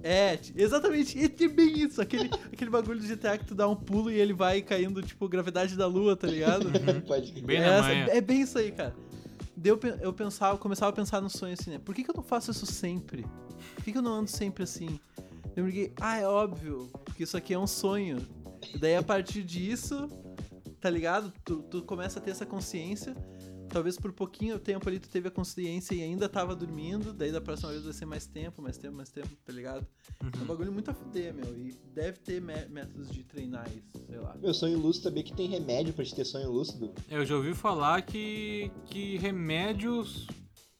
[SPEAKER 1] É, exatamente, é bem isso. Aquele, aquele bagulho de GTA que tu dá um pulo e ele vai caindo, tipo, gravidade da lua, tá ligado? [LAUGHS]
[SPEAKER 2] Pode crer.
[SPEAKER 3] Bem
[SPEAKER 1] é, é bem isso aí, cara. Daí eu, eu pensava, eu começava a pensar no sonho assim, né? Por que, que eu não faço isso sempre? Por que, que eu não ando sempre assim? Eu me liguei, ah, é óbvio, porque isso aqui é um sonho. E daí a partir disso, tá ligado? Tu, tu começa a ter essa consciência. Talvez por pouquinho tempo ali tu teve a consciência e ainda tava dormindo. Daí da próxima vez vai ser mais tempo, mais tempo, mais tempo, tá ligado? É um bagulho muito a fuder, meu. E deve ter mé- métodos de treinar isso, sei lá.
[SPEAKER 2] Meu sonho lúcido sabia que tem remédio pra te ter sonho lúcido.
[SPEAKER 3] Eu já ouvi falar que, que remédios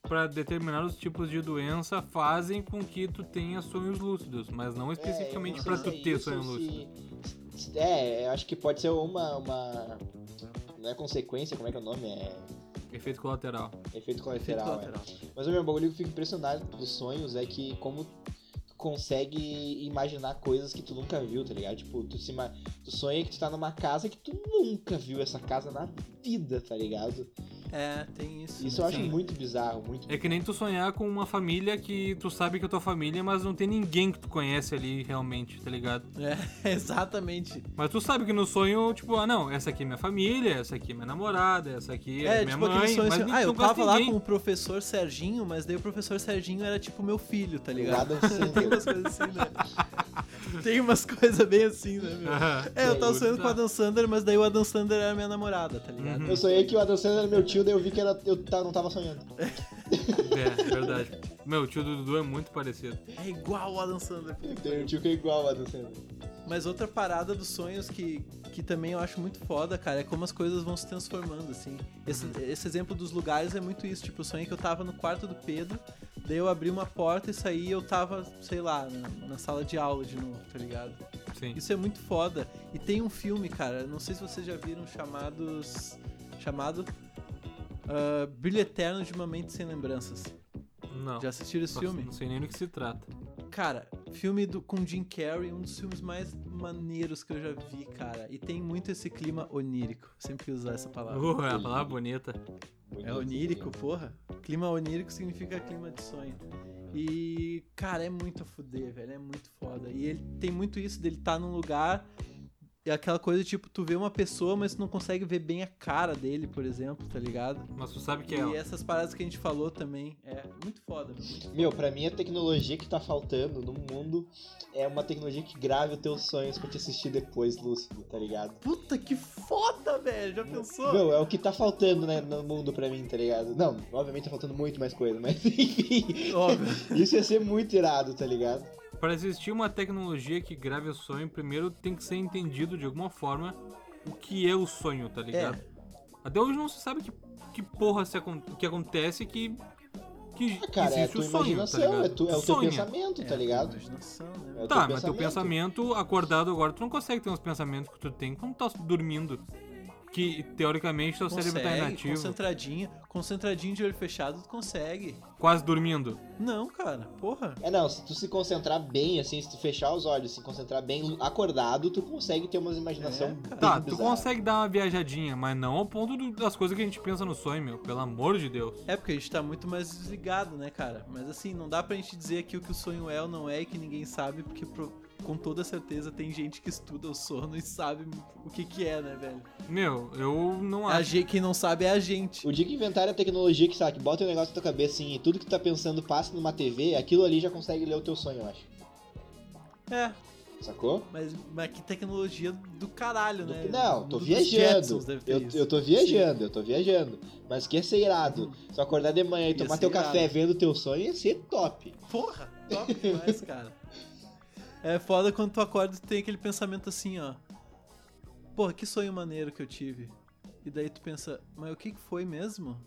[SPEAKER 3] para determinados tipos de doença fazem com que tu tenha sonhos lúcidos, mas não especificamente
[SPEAKER 2] É,
[SPEAKER 3] pra
[SPEAKER 2] não sei
[SPEAKER 3] tu ter sonho
[SPEAKER 2] se-
[SPEAKER 3] lúcido.
[SPEAKER 2] É, eu acho que pode ser uma, uma. Não é consequência, como é que é o nome? É
[SPEAKER 3] Efeito colateral.
[SPEAKER 2] efeito
[SPEAKER 1] Efeito
[SPEAKER 2] colateral. é.
[SPEAKER 1] colateral.
[SPEAKER 2] Mas o meu bagulho que eu fico impressionado dos sonhos é que como tu consegue imaginar coisas que tu nunca viu, tá ligado? Tipo, tu, se tu sonha que tu tá numa casa que tu nunca viu essa casa na vida, tá ligado?
[SPEAKER 1] É, tem isso.
[SPEAKER 2] Isso
[SPEAKER 1] né?
[SPEAKER 2] eu acho
[SPEAKER 3] Sim.
[SPEAKER 2] muito bizarro, muito
[SPEAKER 3] É que nem tu sonhar com uma família que tu sabe que é tua família, mas não tem ninguém que tu conhece ali realmente, tá ligado?
[SPEAKER 1] É, [LAUGHS] exatamente.
[SPEAKER 3] Mas tu sabe que no sonho, tipo, ah não, essa aqui é minha família, essa aqui é minha namorada, essa aqui é,
[SPEAKER 1] É,
[SPEAKER 3] minha
[SPEAKER 1] tipo
[SPEAKER 3] mãe,
[SPEAKER 1] aquele sonho
[SPEAKER 3] mas
[SPEAKER 1] assim, ah, eu tava lá
[SPEAKER 3] ninguém.
[SPEAKER 1] com o professor Serginho, mas daí o professor Serginho era tipo meu filho, tá ligado?
[SPEAKER 2] Adam [LAUGHS]
[SPEAKER 1] Tem
[SPEAKER 2] Sandler.
[SPEAKER 1] umas coisas assim, né? Tem umas coisas bem assim, né, meu? É, eu tava sonhando com o
[SPEAKER 3] bizarro.
[SPEAKER 1] Adam Sandler, mas daí o Adam Sandler era minha namorada, tá ligado?
[SPEAKER 3] Uhum.
[SPEAKER 2] Eu sonhei que o Adam Sandler era meu tio, daí eu vi que era, eu não tava sonhando. [LAUGHS]
[SPEAKER 3] É, verdade. Meu, o tio do Dudu é muito parecido.
[SPEAKER 1] É igual o Adam Sandler.
[SPEAKER 2] Tem um tio que é igual ao Adam Sandler.
[SPEAKER 1] Mas outra parada dos sonhos que, que também eu acho muito foda, cara, é como as coisas vão se transformando, assim. Esse, esse exemplo dos lugares é muito isso. Tipo, eu sonhei que eu tava no quarto do Pedro, daí eu abri uma porta e saí e eu tava, sei lá, na, na sala de aula de novo, tá ligado?
[SPEAKER 3] Sim.
[SPEAKER 1] Isso é muito foda. E tem um filme, cara, não sei se vocês já viram, chamados. Chamado. Ah, Brilho Eterno de uma Mente Sem Lembranças.
[SPEAKER 3] Não.
[SPEAKER 1] Já assistiram esse filme?
[SPEAKER 3] Não sei nem do que se trata.
[SPEAKER 1] Cara, filme do, com Jim Carrey, um dos filmes mais maneiros que eu já vi, cara. E tem muito esse clima onírico. Sempre quis usar essa palavra.
[SPEAKER 3] Uh, é uma palavra bonita.
[SPEAKER 1] É onírico, porra. Clima onírico significa clima de sonho. E, cara, é muito a fuder, velho. É muito foda. E ele tem muito isso dele estar num lugar. E aquela coisa, tipo, tu vê uma pessoa, mas tu não consegue ver bem a cara dele, por exemplo, tá ligado?
[SPEAKER 3] Mas tu sabe que é
[SPEAKER 1] E essas paradas que a gente falou também. É muito foda. Muito
[SPEAKER 2] Meu, pra mim a tecnologia que tá faltando no mundo é uma tecnologia que grave os teus sonhos pra te assistir depois, lúcido, tá ligado?
[SPEAKER 1] Puta que foda, velho. Já pensou?
[SPEAKER 2] Meu, é o que tá faltando, né, no mundo pra mim, tá ligado? Não, obviamente tá faltando muito mais coisa, mas [LAUGHS] enfim.
[SPEAKER 1] Óbvio.
[SPEAKER 2] Isso ia ser muito irado, tá ligado?
[SPEAKER 3] Para existir uma tecnologia que grave o sonho, primeiro tem que ser entendido de alguma forma o que é o sonho, tá ligado?
[SPEAKER 1] É.
[SPEAKER 3] Até hoje não se sabe que, que porra se acon- que acontece que, que
[SPEAKER 2] Ah, cara, é
[SPEAKER 3] existe
[SPEAKER 2] tua
[SPEAKER 3] o sonho, tá ligado?
[SPEAKER 2] é, tu- é o teu pensamento, tá
[SPEAKER 1] É,
[SPEAKER 2] ligado?
[SPEAKER 1] Né?
[SPEAKER 2] É o
[SPEAKER 3] Tá,
[SPEAKER 2] teu
[SPEAKER 3] mas teu pensamento acordado agora, tu não consegue ter uns pensamentos que tu tem quando tá dormindo. Que teoricamente teu cérebro tá
[SPEAKER 1] Consegue,
[SPEAKER 3] inativo.
[SPEAKER 1] concentradinho, concentradinho de olho fechado, tu consegue.
[SPEAKER 3] Quase dormindo.
[SPEAKER 1] Não, cara, porra.
[SPEAKER 2] É, não, se tu se concentrar bem, assim, se tu fechar os olhos, se concentrar bem acordado, tu consegue ter uma imaginação
[SPEAKER 1] É.
[SPEAKER 3] Tá, tu
[SPEAKER 2] bizarra.
[SPEAKER 3] consegue dar uma viajadinha, mas não ao ponto do- das coisas que a gente pensa no sonho, meu. Pelo amor de Deus.
[SPEAKER 1] É porque a gente tá muito mais desligado, né, cara? Mas assim, não dá pra gente dizer aqui o que o sonho é ou não é e que ninguém sabe, porque pro- com toda certeza tem gente que estuda o sono e sabe o que que é, né, velho?
[SPEAKER 3] Meu, eu não
[SPEAKER 1] A
[SPEAKER 3] acho.
[SPEAKER 1] gente, quem não sabe é a gente.
[SPEAKER 2] O dia que inventarem a tecnologia que, sabe, que bota o negócio na tua cabeça assim, e tudo que tu tá pensando passa numa TV, aquilo ali já consegue ler o teu sonho, eu acho.
[SPEAKER 1] É,
[SPEAKER 2] Sacou?
[SPEAKER 1] mas, mas que tecnologia do caralho, né?
[SPEAKER 2] Não, tô viajando. Eu, eu tô viajando, eu tô viajando. Mas que ia ser irado. Se eu acordar de manhã e
[SPEAKER 1] Ia
[SPEAKER 2] tomar teu café
[SPEAKER 1] irado.
[SPEAKER 2] vendo teu sonho, ia ser top.
[SPEAKER 1] Porra, top demais, [LAUGHS] cara. É foda quando tu acorda e tem aquele pensamento assim, ó. Porra, que sonho maneiro que eu tive. E daí tu pensa, mas o que que foi mesmo?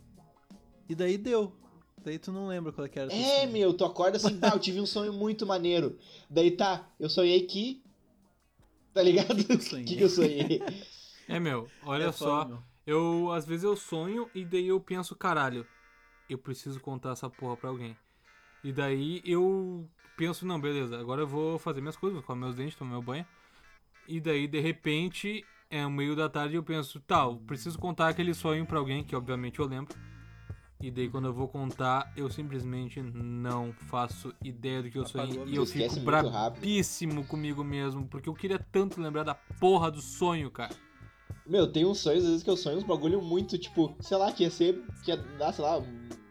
[SPEAKER 1] E daí deu. Daí tu não lembra qual é que era teu
[SPEAKER 2] É,
[SPEAKER 1] sonho.
[SPEAKER 2] meu, tu acorda assim, ah, eu tive um sonho muito maneiro. Daí tá, eu sonhei que. Tá ligado? O que, [LAUGHS] que eu sonhei?
[SPEAKER 3] É, meu, olha
[SPEAKER 1] É
[SPEAKER 3] só.
[SPEAKER 1] foda, meu.
[SPEAKER 3] Eu, às vezes eu sonho e daí eu penso, caralho, eu preciso contar essa porra pra alguém. E daí eu penso, não, beleza, agora eu vou fazer minhas coisas, vou comer meus dentes, tomar meu banho. E daí, de repente, é o meio da tarde e eu penso, tá, eu preciso contar aquele sonho pra alguém, que obviamente eu lembro. E daí quando eu vou contar, eu simplesmente não faço ideia do que eu sonhei. E eu fico brabíssimo comigo mesmo, porque eu queria tanto lembrar da porra do sonho, cara.
[SPEAKER 2] Meu, tem uns sonhos, às vezes que eu sonho uns bagulho muito, tipo, sei lá, que ia ser, que ia dar, sei lá,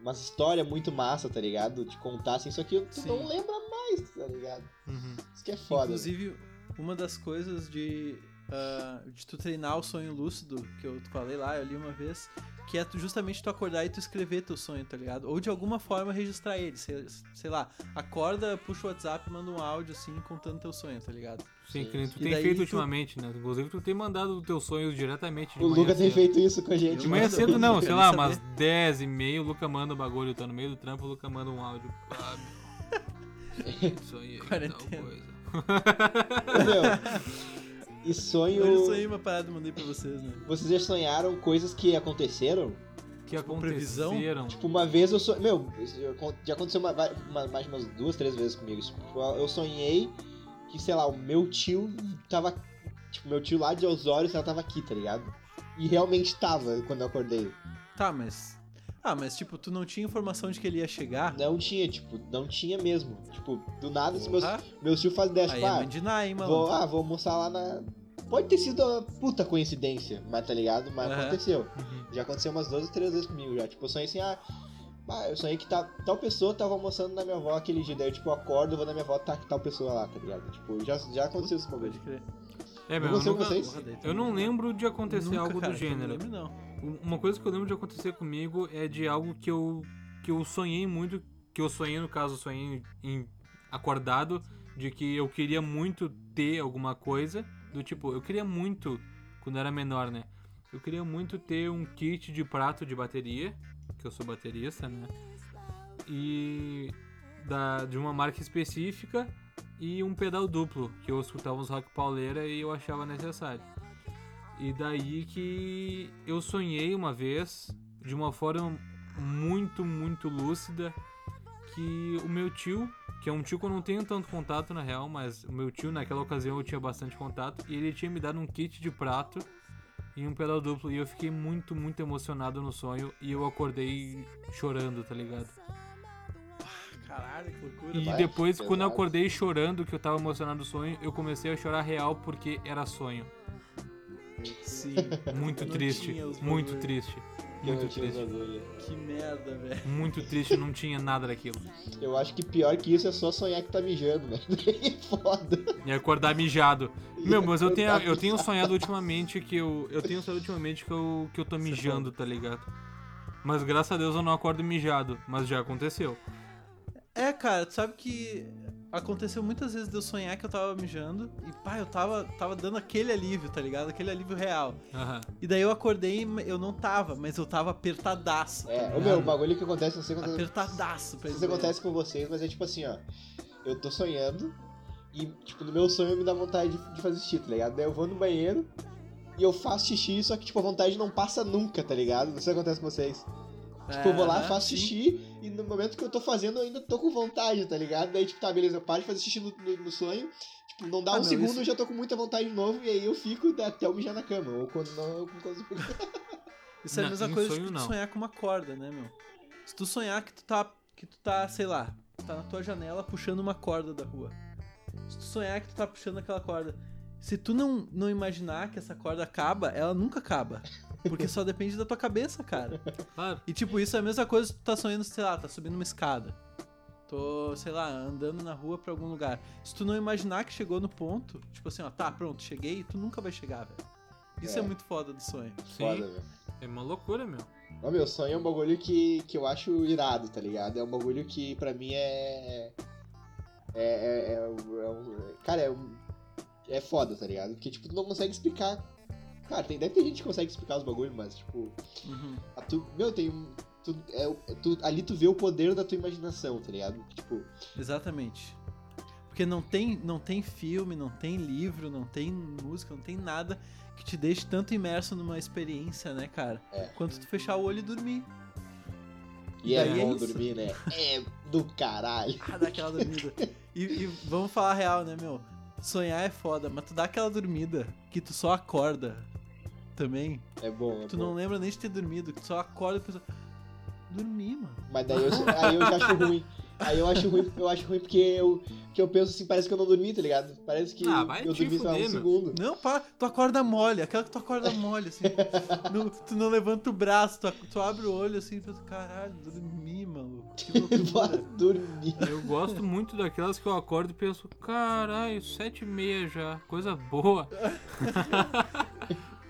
[SPEAKER 2] umas histórias muito massa, tá ligado? De contar assim, só que
[SPEAKER 1] Sim.
[SPEAKER 2] não lembra mais, tá ligado?
[SPEAKER 3] Uhum.
[SPEAKER 2] Isso que é foda.
[SPEAKER 1] Inclusive, uma das coisas de, ah, de tu treinar o sonho lúcido, que eu falei lá, eu li uma vez, que é tu, justamente tu acordar e tu escrever teu sonho, tá ligado? Ou de alguma forma registrar ele, sei, sei lá, acorda, puxa o WhatsApp, manda um áudio assim, contando teu sonho, tá ligado?
[SPEAKER 3] Sim, que nem tu.
[SPEAKER 1] E
[SPEAKER 3] tem feito
[SPEAKER 1] tu-
[SPEAKER 3] ultimamente, né? Inclusive tu tem mandado os teus sonhos diretamente de
[SPEAKER 2] O Luca tem feito isso com a gente.
[SPEAKER 3] De manhã cedo não, sei lá, umas
[SPEAKER 1] sabia.
[SPEAKER 3] 10 e meia, o Luca manda o bagulho, tá no meio do trampo, o Luca manda um áudio. Ah, [LAUGHS] Sonhei tal
[SPEAKER 1] Quarentena.
[SPEAKER 3] coisa.
[SPEAKER 2] Meu, e sonho.
[SPEAKER 1] Eu sonhei uma parada e mandei pra vocês, né?
[SPEAKER 2] Vocês já sonharam coisas que aconteceram?
[SPEAKER 3] Que
[SPEAKER 1] previsão?
[SPEAKER 3] aconteceram.
[SPEAKER 2] Tipo, uma vez eu sonhei. Meu, eu- já aconteceu uma, uma- mais umas duas, três vezes comigo. Tipo, eu sonhei que, sei lá, o meu tio tava. Tipo, meu tio lá de Osório ela tava aqui, tá ligado? E realmente tava quando eu acordei.
[SPEAKER 1] Tá, mas. Ah, mas tipo, tu não tinha informação de que ele ia chegar?
[SPEAKER 2] Não tinha, tipo, não tinha mesmo. Tipo, do nada, assim, meus,
[SPEAKER 1] Ah,
[SPEAKER 2] meus tios fazem dessa,
[SPEAKER 1] aí
[SPEAKER 2] tipo,
[SPEAKER 1] é
[SPEAKER 2] ah,
[SPEAKER 1] mandinar, hein, mano?
[SPEAKER 2] vou, ah, vou almoçar lá na. Pode ter sido uma puta coincidência, mas tá ligado? Mas aconteceu.
[SPEAKER 3] Uhum.
[SPEAKER 2] Já aconteceu umas duas ou três vezes comigo já. Tipo, eu sonhei assim, ah. ah, eu sonhei que tá, tal pessoa tava almoçando na minha avó aquele dia. Daí eu, tipo, eu acordo, vou na minha avó, tá tal pessoa lá, tá ligado? Tipo, já, já aconteceu esse bagulho.
[SPEAKER 1] Pode crer.
[SPEAKER 3] É, meu, eu,
[SPEAKER 2] com
[SPEAKER 3] nunca-
[SPEAKER 2] vocês?
[SPEAKER 3] Eu não lembro de acontecer
[SPEAKER 1] Nunca,
[SPEAKER 3] algo
[SPEAKER 1] cara,
[SPEAKER 3] do gênero.
[SPEAKER 1] lembro, não.
[SPEAKER 3] Uma coisa que eu lembro de acontecer comigo é de algo que eu, que eu sonhei muito, que eu sonhei, no caso, sonhei em acordado, de que eu queria muito ter alguma coisa, do tipo, eu queria muito, quando era menor, né? Eu queria muito ter um kit de prato de bateria, que eu sou baterista, né? E da, de uma marca específica e um pedal duplo, que eu escutava uns rock pauleira e eu achava necessário. E daí que eu sonhei uma vez, de uma forma muito, muito lúcida, que o meu tio, que é um tio que eu não tenho tanto contato na real, mas o meu tio naquela ocasião eu tinha bastante contato, e ele tinha me dado um kit de prato em um pedal duplo. E eu fiquei muito, muito emocionado no sonho. E eu acordei chorando, tá ligado?
[SPEAKER 1] Caralho, que loucura.
[SPEAKER 3] E depois, quando eu acordei chorando, que eu tava emocionado no sonho, eu comecei a chorar real porque era sonho.
[SPEAKER 1] Sim. [LAUGHS]
[SPEAKER 3] Muito triste, muito triste. Muito triste.
[SPEAKER 1] Que merda, velho.
[SPEAKER 3] Muito triste, não tinha nada daquilo.
[SPEAKER 2] Eu acho que pior que isso é só sonhar que tá mijando, velho. [LAUGHS] é foda.
[SPEAKER 3] E acordar mijado. Meu, mas eu tenho, eu tenho sonhado ultimamente que eu. Eu tenho sonhado ultimamente que eu, que eu tô mijando, tá ligado? Mas graças a Deus eu não acordo mijado, mas já aconteceu.
[SPEAKER 1] É, cara, tu sabe que aconteceu muitas vezes de eu sonhar que eu tava mijando e, pá, eu tava, tava dando aquele alívio, tá ligado? Aquele alívio real.
[SPEAKER 3] Aham.
[SPEAKER 1] E daí eu acordei e eu não tava, mas eu tava apertadaço. tá
[SPEAKER 2] É, o meu, o bagulho que acontece, não sei quando
[SPEAKER 1] Apertadaço, pra
[SPEAKER 2] Isso acontece com vocês, mas é tipo assim, ó. Eu tô sonhando e, tipo, no meu sonho me dá vontade de, de fazer xixi, tá ligado? Daí eu vou no banheiro e eu faço xixi, só que, tipo, a vontade não passa nunca, tá ligado? Não sei o que acontece com vocês. Tipo, eu vou lá, faço xixi momento que eu tô fazendo eu ainda tô com vontade, tá ligado? Daí, tipo, tá, beleza, eu paro de fazer xixi no, no- no sonho. Tipo, não dá
[SPEAKER 1] Ah,
[SPEAKER 2] um
[SPEAKER 1] não,
[SPEAKER 2] segundo,
[SPEAKER 1] isso-
[SPEAKER 2] eu já tô com muita vontade de novo e aí eu fico até eu mijar na cama. Ou quando não, eu consigo. [LAUGHS]
[SPEAKER 1] Isso é a mesma coisa de tu
[SPEAKER 3] não.
[SPEAKER 1] sonhar com uma corda, né, meu? Se tu sonhar que tu tá, que tu tá, sei lá, tá na tua janela puxando uma corda da rua. Se tu sonhar que tu tá puxando aquela corda, se tu não, não imaginar que essa corda acaba, ela nunca acaba. Porque só depende da tua cabeça, cara. [LAUGHS]
[SPEAKER 3] Claro.
[SPEAKER 1] E tipo, isso é a mesma coisa se tu tá sonhando, sei lá, tá subindo uma escada. Tô, sei lá, andando na rua pra algum lugar. Se tu não imaginar que chegou no ponto, tipo assim, ó, tá, pronto, cheguei, tu nunca vai chegar, velho. Isso é.
[SPEAKER 2] É.
[SPEAKER 1] muito foda do sonho.
[SPEAKER 2] Foda,
[SPEAKER 3] Sim.
[SPEAKER 2] velho.
[SPEAKER 3] É uma loucura, meu.
[SPEAKER 2] Ó, meu, sonho é um bagulho que, que eu acho irado, tá ligado? É um bagulho que pra mim é. É. é, é, é um- cara, é, um- é foda, tá ligado? Porque, tipo, tu não consegue explicar. Cara, tem, deve ter gente que consegue explicar os bagulhos, mas, tipo.
[SPEAKER 1] Uhum.
[SPEAKER 2] a tu, meu, tem um. Tu, é, é- tu- ali tu vê o poder da tua imaginação, tá ligado? Tipo,
[SPEAKER 1] Exatamente. Porque não tem, não tem filme, não tem livro, não tem música, não tem nada que te deixe tanto imerso numa experiência, né, cara?
[SPEAKER 2] É.
[SPEAKER 1] Quanto tu fechar o olho e dormir.
[SPEAKER 2] e é
[SPEAKER 1] é
[SPEAKER 2] bom
[SPEAKER 1] isso.
[SPEAKER 2] dormir, né? [LAUGHS] É do caralho.
[SPEAKER 1] Ah, dá aquela dormida. E, e vamos falar a real, né, meu? Sonhar é foda, mas tu dá aquela dormida que tu só acorda também.
[SPEAKER 2] É bom, é
[SPEAKER 1] Tu
[SPEAKER 2] bom.
[SPEAKER 1] não lembra nem de ter dormido, que tu só acorda e pensa. Dormi, mano.
[SPEAKER 2] Mas daí eu, aí eu já acho ruim. Aí eu acho ruim, eu acho ruim porque eu, que eu penso assim, parece que eu não dormi, tá ligado? Parece que
[SPEAKER 3] Ah,
[SPEAKER 2] eu dormi só um segundo.
[SPEAKER 1] Não, pá, tu acorda mole, aquela que tu acorda mole, assim. [LAUGHS] Não- tu não levanta o braço, tu, tu abre o olho assim e pensa, caralho, dormi, maluco. [LAUGHS]
[SPEAKER 2] Dormir.
[SPEAKER 3] Eu gosto muito daquelas que eu acordo e penso, caralho, sete e meia já, coisa boa. [LAUGHS]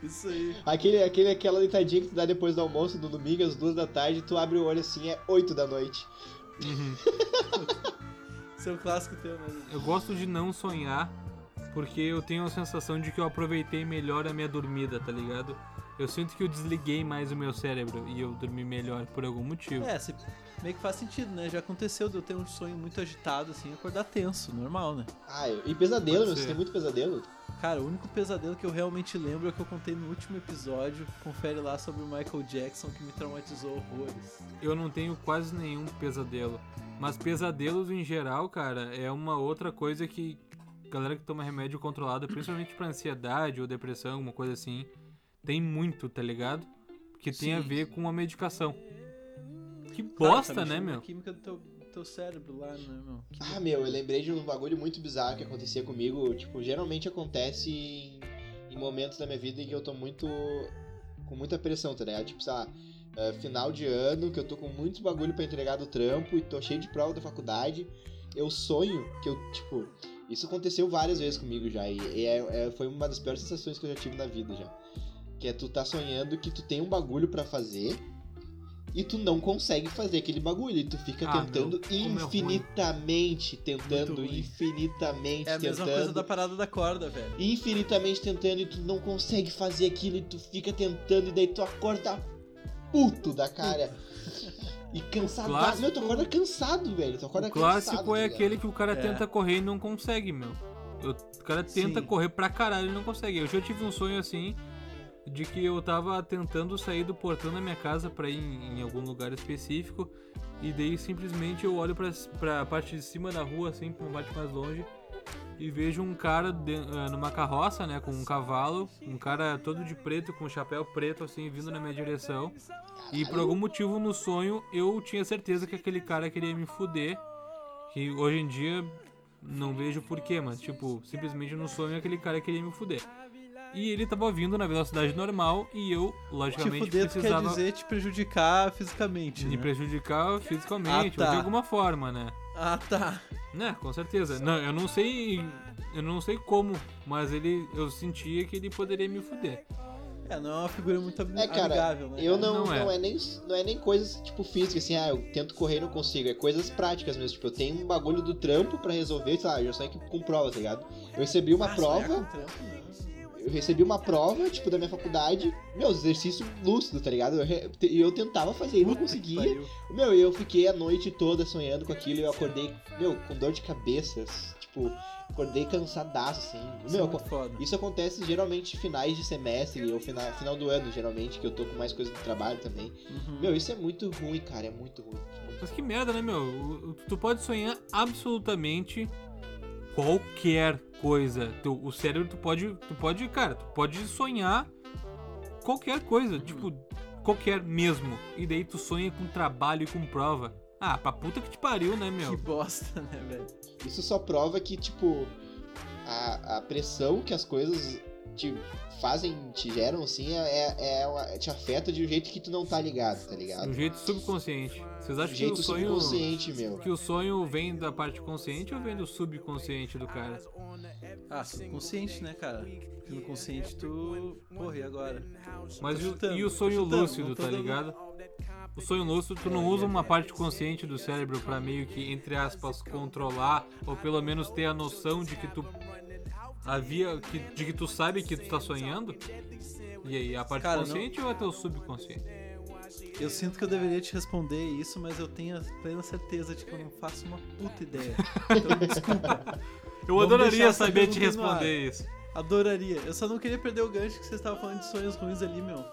[SPEAKER 1] Isso aí.
[SPEAKER 2] Aquele, aquele, aquela deitadinha que tu dá depois do almoço, no domingo, às duas da tarde, tu abre o olho assim, é oito da noite.
[SPEAKER 1] Isso é um clássico teu, né?
[SPEAKER 3] Eu gosto de não sonhar, porque eu tenho a sensação de que eu aproveitei melhor a minha dormida, tá ligado? Eu sinto que eu desliguei mais o meu cérebro e eu dormi melhor por algum motivo.
[SPEAKER 1] É, se, meio que faz sentido, né? Já aconteceu de eu ter um sonho muito agitado, assim, acordar tenso, normal, né?
[SPEAKER 2] Ah, eu- e pesadelo, meu, você tem muito pesadelo?
[SPEAKER 1] Cara, o único pesadelo que eu realmente lembro é o que eu contei no último episódio. Confere lá sobre o Michael Jackson, que me traumatizou horrores.
[SPEAKER 3] Eu não tenho quase nenhum pesadelo. Mas pesadelos em geral, cara, é uma outra coisa que galera que toma remédio controlado, principalmente pra ansiedade ou depressão, alguma coisa assim, tem muito, tá ligado? Que tem a
[SPEAKER 1] Sim.
[SPEAKER 3] ver com a medicação. Que
[SPEAKER 1] Claro,
[SPEAKER 3] bosta,
[SPEAKER 1] tá
[SPEAKER 3] né, meu?
[SPEAKER 1] A química do teu, teu cérebro lá, né, meu? Que
[SPEAKER 2] Ah, meu, eu lembrei de um bagulho muito bizarro que acontecia comigo. Tipo, geralmente acontece em, em momentos da minha vida em que eu tô muito. com muita pressão, tá ligado? Tipo, sei lá, é, final de ano, que eu tô com muitos bagulho pra entregar do trampo e tô cheio de prova da faculdade. Eu sonho que eu, tipo. Isso aconteceu várias vezes comigo já. E, e é- é- foi uma das piores sensações que eu já tive na vida já. Que é tu tá sonhando que tu tem um bagulho pra fazer. E tu não consegue fazer aquele bagulho. E tu fica
[SPEAKER 3] Ah,
[SPEAKER 2] tentando
[SPEAKER 3] meu, é
[SPEAKER 2] infinitamente, tentando
[SPEAKER 1] Muito ruim.
[SPEAKER 2] infinitamente,
[SPEAKER 1] É a mesma
[SPEAKER 2] tentando.
[SPEAKER 1] coisa da parada da corda, velho.
[SPEAKER 2] Infinitamente tentando e tu não consegue fazer aquilo e tu fica tentando e daí tu acorda puto da cara. [LAUGHS] E cansado.
[SPEAKER 3] clássico-
[SPEAKER 2] Meu, tu acorda cansado, velho. Tu acorda
[SPEAKER 3] O clássico
[SPEAKER 2] cansado,
[SPEAKER 3] é
[SPEAKER 2] tá
[SPEAKER 3] aquele que o cara
[SPEAKER 1] É.
[SPEAKER 3] tenta correr e não consegue, meu. Eu- O cara tenta
[SPEAKER 1] Sim.
[SPEAKER 3] correr pra caralho e não consegue. Eu já tive um sonho assim de que eu tava tentando sair do portão da minha casa pra ir em, em algum lugar específico e daí simplesmente eu olho pra, pra parte de cima da rua, assim, pra uma parte mais longe e vejo um cara de- eh, numa carroça, né, com um cavalo, um cara todo de preto, com um chapéu preto, assim, vindo na minha direção. E por algum motivo no sonho eu tinha certeza que aquele cara queria me fuder. Que hoje em dia não vejo porquê, mas tipo, simplesmente no sonho aquele cara queria me fuder. E ele tava vindo na velocidade normal e eu,
[SPEAKER 1] Te
[SPEAKER 3] logicamente,
[SPEAKER 1] fuder, tu quer
[SPEAKER 3] precisava
[SPEAKER 1] dizer te prejudicar fisicamente,
[SPEAKER 3] me
[SPEAKER 1] né?
[SPEAKER 3] prejudicar fisicamente,
[SPEAKER 1] Ah,
[SPEAKER 3] ou
[SPEAKER 1] tá.
[SPEAKER 3] de alguma forma, né?
[SPEAKER 1] Ah, tá.
[SPEAKER 3] Né, com certeza. Não, eu não sei. Eu não sei como, mas ele. Eu sentia que ele poderia me fuder.
[SPEAKER 1] É, não é uma figura muito
[SPEAKER 2] É, cara,
[SPEAKER 1] amigável, né?
[SPEAKER 2] Eu não,
[SPEAKER 3] Não
[SPEAKER 2] não,
[SPEAKER 3] é.
[SPEAKER 2] é. nem, não é nem coisas, tipo, físicas, assim, ah, eu tento correr e não consigo. É coisas práticas mesmo. Tipo, eu tenho um bagulho do trampo pra resolver, sei lá, eu já saio com prova, tá ligado? Eu recebi uma
[SPEAKER 1] Ah, sonhar
[SPEAKER 2] prova,
[SPEAKER 1] com trampo, não.
[SPEAKER 2] Eu recebi uma prova, tipo, da minha faculdade, meu, exercício lúcido, tá ligado? Eu E eu, tentava fazer e não conseguia. Meu, eu fiquei a noite toda sonhando com aquilo e eu acordei, meu, com dor de cabeça, tipo, acordei cansadaço, assim.
[SPEAKER 1] Isso é
[SPEAKER 2] Meu,
[SPEAKER 1] foda.
[SPEAKER 2] isso acontece geralmente finais de semestre ou final, final do ano, geralmente, que eu tô com mais coisa do trabalho também.
[SPEAKER 1] Uhum.
[SPEAKER 2] Meu, isso é muito ruim, cara, é muito ruim.
[SPEAKER 3] Mas que merda, né, meu? Tu pode sonhar absolutamente qualquer coisa. Tu- o cérebro, tu pode. Tu pode, cara, tu pode sonhar qualquer coisa. Tipo, qualquer mesmo. E daí tu sonha com trabalho e com prova. Ah, pra puta que te pariu, né,
[SPEAKER 1] Que
[SPEAKER 3] meu?
[SPEAKER 1] bosta, né, velho?
[SPEAKER 2] Isso só prova que, tipo, a, a pressão que as coisas te fazem, te geram, assim, é, é uma- te afeta de um jeito que tu não tá ligado, tá
[SPEAKER 3] De
[SPEAKER 2] ligado?
[SPEAKER 3] um jeito subconsciente. Vocês
[SPEAKER 2] De
[SPEAKER 3] acham
[SPEAKER 2] um
[SPEAKER 3] que o sonho.
[SPEAKER 2] subconsciente, meu.
[SPEAKER 3] Que o sonho vem da parte consciente ou vem do subconsciente do cara?
[SPEAKER 1] Ah, subconsciente, né, cara? Porque no consciente tu. Porra, e agora?
[SPEAKER 3] Mas e
[SPEAKER 1] chutando,
[SPEAKER 3] e o sonho
[SPEAKER 1] chutando,
[SPEAKER 3] lúcido, tá ligado? O sonho lúcido, tu não usa uma parte consciente do cérebro pra meio que, entre aspas, controlar, ou pelo menos ter a noção de que tu havia. Que, de que tu sabe que tu tá sonhando? E aí, a parte
[SPEAKER 1] Cara, não-
[SPEAKER 3] consciente ou é teu subconsciente?
[SPEAKER 1] Eu sinto que eu deveria te responder isso, mas eu tenho a plena certeza de que eu não faço uma puta ideia. Então, desculpa. [LAUGHS]
[SPEAKER 3] Eu
[SPEAKER 1] Vamos
[SPEAKER 3] adoraria saber te responder isso.
[SPEAKER 1] Adoraria. Eu só não queria perder o gancho que vocês estavam falando de sonhos ruins ali, meu.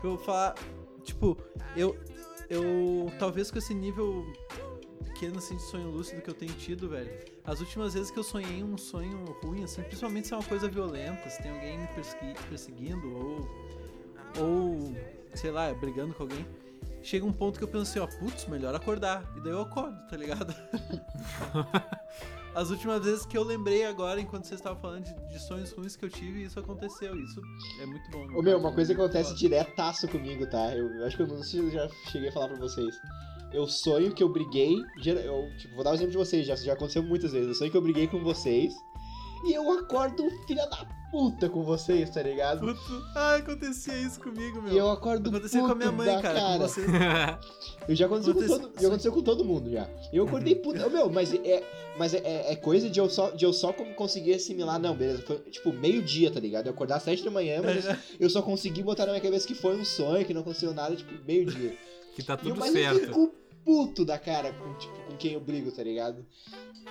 [SPEAKER 1] Que eu vou falar. Tipo, eu. Eu. Talvez com esse nível pequeno assim de sonho lúcido que eu tenho tido, velho. As últimas vezes que eu sonhei um sonho ruim, assim, principalmente se é uma coisa violenta, se tem alguém me persegui- perseguindo ou. Ou. Sei lá, brigando com alguém. Chega um ponto que eu penso assim, ó, putz, melhor acordar. E daí eu acordo, tá ligado? [LAUGHS] As últimas vezes que eu lembrei agora, enquanto vocês estavam falando de, de sonhos ruins que eu tive, isso aconteceu. Isso é muito bom.
[SPEAKER 2] Ô meu, uma coisa que acontece diretaço comigo, tá? Eu acho que eu não sei se eu já cheguei a falar pra vocês. Eu sonho que eu briguei. Eu, tipo, vou dar um exemplo de vocês, já, já aconteceu muitas vezes. Eu sonho que eu briguei com vocês. E eu acordo filha da puta com vocês, tá ligado?
[SPEAKER 1] Puto. Ah, acontecia isso comigo, meu.
[SPEAKER 2] E eu acordo
[SPEAKER 1] Acontecia com a minha mãe, cara, com vocês. [LAUGHS]
[SPEAKER 2] Eu já aconteceu, com todo, já aconteceu com todo mundo já. Eu acordei puto. Ô, meu, mas é, mas é, é- coisa de eu só, de eu só como conseguir assimilar. Não, beleza. Foi tipo meio-dia, tá ligado? Eu acordar às sete da manhã, mas eu, [LAUGHS] eu só consegui botar na minha cabeça que foi um sonho, que não aconteceu nada, tipo, meio-dia.
[SPEAKER 3] Que tá
[SPEAKER 2] eu,
[SPEAKER 3] tudo
[SPEAKER 2] mas eu
[SPEAKER 3] certo.
[SPEAKER 2] fico puto da cara com, tipo, com quem eu brigo, tá ligado?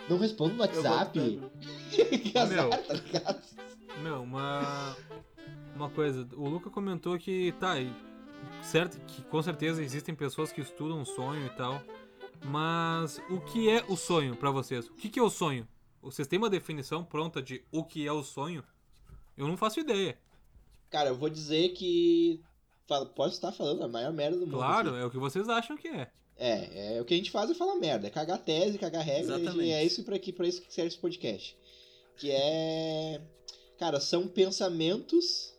[SPEAKER 2] Não respondo no WhatsApp. [LAUGHS] que azar,
[SPEAKER 3] Meu.
[SPEAKER 2] tá ligado?
[SPEAKER 3] Meu, uma. Uma coisa, o Luca comentou que tá, certo que com certeza existem pessoas que estudam sonho e tal, mas o que é o sonho pra vocês? O que, que é o sonho? Vocês têm uma definição pronta de o que é o sonho? Eu não faço ideia.
[SPEAKER 2] Cara, eu vou dizer que. Posso estar falando a maior merda do mundo.
[SPEAKER 3] Claro,
[SPEAKER 2] aqui.
[SPEAKER 3] é o que vocês acham que é.
[SPEAKER 2] É, é o que a gente faz é falar merda, é cagar tese, cagar regra, e é isso pra, aqui, pra isso que serve esse podcast. Que é. Cara, são pensamentos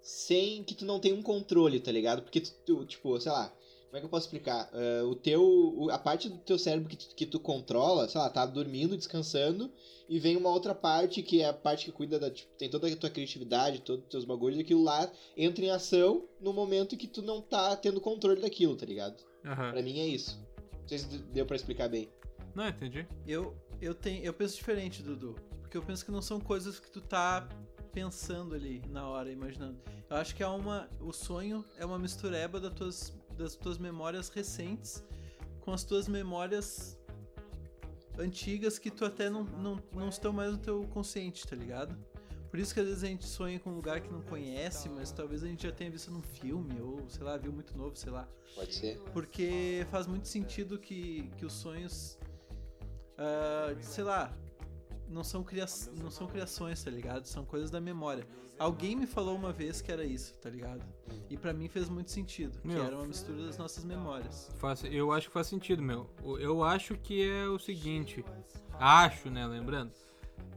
[SPEAKER 2] sem que tu não tem um controle, tá ligado? Porque tu, tu, tipo, sei lá, como é que eu posso explicar? Ah, o teu. o- a parte do teu cérebro que tu, que tu controla, sei lá, tá dormindo, descansando, e vem uma outra parte que é a parte que cuida da. Tipo, tem toda a tua criatividade, todos os teus bagulhos, e aquilo lá entra em ação no momento que tu não tá tendo controle daquilo, tá ligado?
[SPEAKER 3] Aham.
[SPEAKER 2] Pra mim é isso. Não sei se deu pra explicar bem.
[SPEAKER 3] Não, entendi.
[SPEAKER 1] Eu, eu, tenho, eu penso diferente, Dudu. Porque eu penso que não são coisas que tu tá pensando ali na hora, imaginando. Eu acho que é uma. O sonho é uma mistureba das tuas, das tuas memórias recentes com as tuas memórias antigas que tu até não, não, não estão mais no teu consciente, tá ligado? Por isso que às vezes a gente sonha com um lugar que não conhece, mas talvez a gente já tenha visto num filme, ou sei lá, viu muito novo, sei lá.
[SPEAKER 2] Pode ser.
[SPEAKER 1] Porque faz muito sentido que, que os sonhos. ah, sei lá. Não são, cria... não são criações, tá ligado? São coisas da memória. Alguém me falou uma vez que era isso, tá ligado? E pra mim fez muito sentido,
[SPEAKER 3] Meu.
[SPEAKER 1] que era uma mistura das nossas memórias.
[SPEAKER 3] Faz- eu acho que faz sentido, meu. Eu acho que é o seguinte. Acho, né? Lembrando.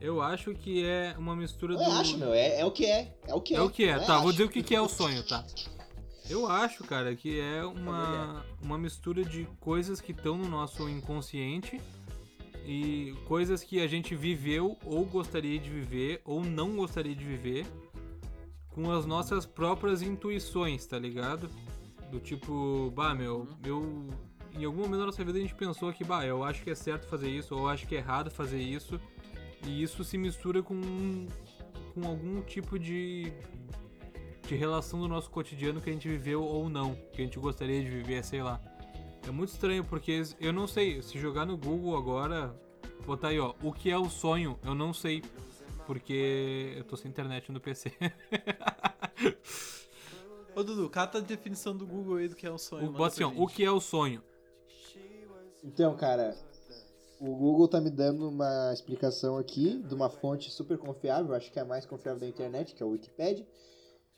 [SPEAKER 3] Eu acho que é uma mistura
[SPEAKER 2] Eu
[SPEAKER 3] do.
[SPEAKER 2] acho, meu, é, é o que é. É o que é.
[SPEAKER 3] É o que é,
[SPEAKER 2] Não
[SPEAKER 3] tá, vou
[SPEAKER 2] acho.
[SPEAKER 3] dizer o que que é o sonho, tá? Eu acho, cara, que é uma, uma mistura de coisas que estão no nosso inconsciente e coisas que a gente viveu ou gostaria de viver ou não gostaria de viver com as nossas próprias intuições, tá ligado? Do tipo, bah, meu, eu. Em algum momento da nossa vida a gente pensou que, bah, eu acho que é certo fazer isso, ou eu acho que é errado fazer isso, e isso se mistura com, com algum tipo de, de relação do nosso cotidiano que a gente viveu ou não, que a gente gostaria de viver, sei lá. É muito estranho, porque eu não sei, se jogar no Google agora, botar aí, ó, o que é o sonho, eu não sei, porque eu tô sem internet no PC.
[SPEAKER 1] Ô Dudu, cata a definição do Google aí do que é um sonho.
[SPEAKER 3] O- Bota assim, ó, o que é o sonho?
[SPEAKER 2] Então, cara, o Google tá me dando uma explicação aqui de uma fonte super confiável, acho que é a mais confiável da internet, que é o Wikipedia,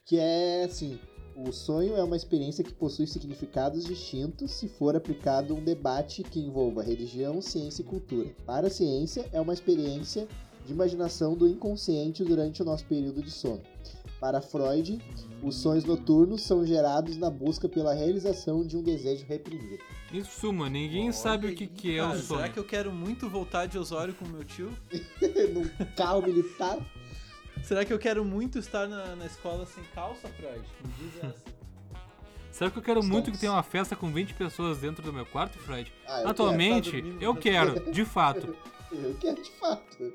[SPEAKER 2] que é assim: o sonho é uma experiência que possui significados distintos se for aplicado um debate que envolva religião, ciência e cultura. Para a ciência, é uma experiência de imaginação do inconsciente durante o nosso período de sono. Para Freud, os sonhos noturnos são gerados na busca pela realização de um desejo reprimido.
[SPEAKER 3] Em suma, ninguém sabe o que, que é
[SPEAKER 1] Cara,
[SPEAKER 3] o sonho.
[SPEAKER 1] Será que eu quero muito voltar de Osório com meu tio? [LAUGHS]
[SPEAKER 2] Num carro militar.
[SPEAKER 1] Será que eu quero muito estar na, na escola sem calça, Freud? Me diz essa.
[SPEAKER 3] Será que eu quero muito que tenha uma festa com 20 pessoas dentro do meu quarto, Fred?
[SPEAKER 2] Ah, eu
[SPEAKER 3] Atualmente,
[SPEAKER 1] Tá dormindo
[SPEAKER 3] eu quero, de fato. [LAUGHS]
[SPEAKER 2] Eu quero de fato.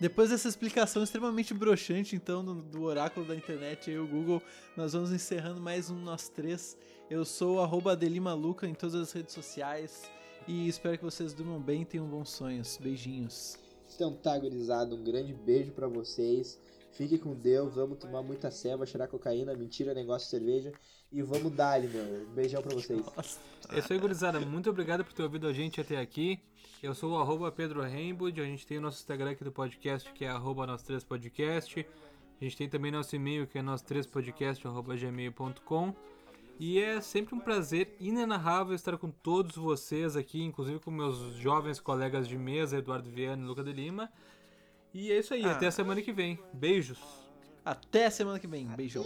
[SPEAKER 1] Depois dessa explicação extremamente broxante, então, do, do oráculo da internet aí, o Google, nós vamos encerrando mais um Nós Três. Eu sou o arroba Adelimaluca em todas as redes sociais e espero que vocês durmam bem e tenham bons sonhos. Beijinhos.
[SPEAKER 2] Então tá, gurizada, um grande beijo pra vocês. Fique com Deus, vamos tomar muita ceva, cheirar cocaína, mentira, negócio cerveja. E vamos dar-lhe, meu. Beijão pra vocês.
[SPEAKER 3] É isso aí, gurizada. Muito obrigado por ter ouvido a gente até aqui. Eu sou o arroba Pedro Rainbow. A gente tem o nosso Instagram aqui do podcast, que é arroba nós três podcast. A gente tem também nosso e-mail, que é nós três podcast, arroba gmail.com. E é sempre um prazer inenarrável estar com todos vocês aqui, inclusive com meus jovens colegas de mesa, Eduardo Viana e Luca de Lima. E é isso aí,
[SPEAKER 1] Ah.
[SPEAKER 3] até a semana que vem. Beijos!
[SPEAKER 1] Até semana que vem. Beijão.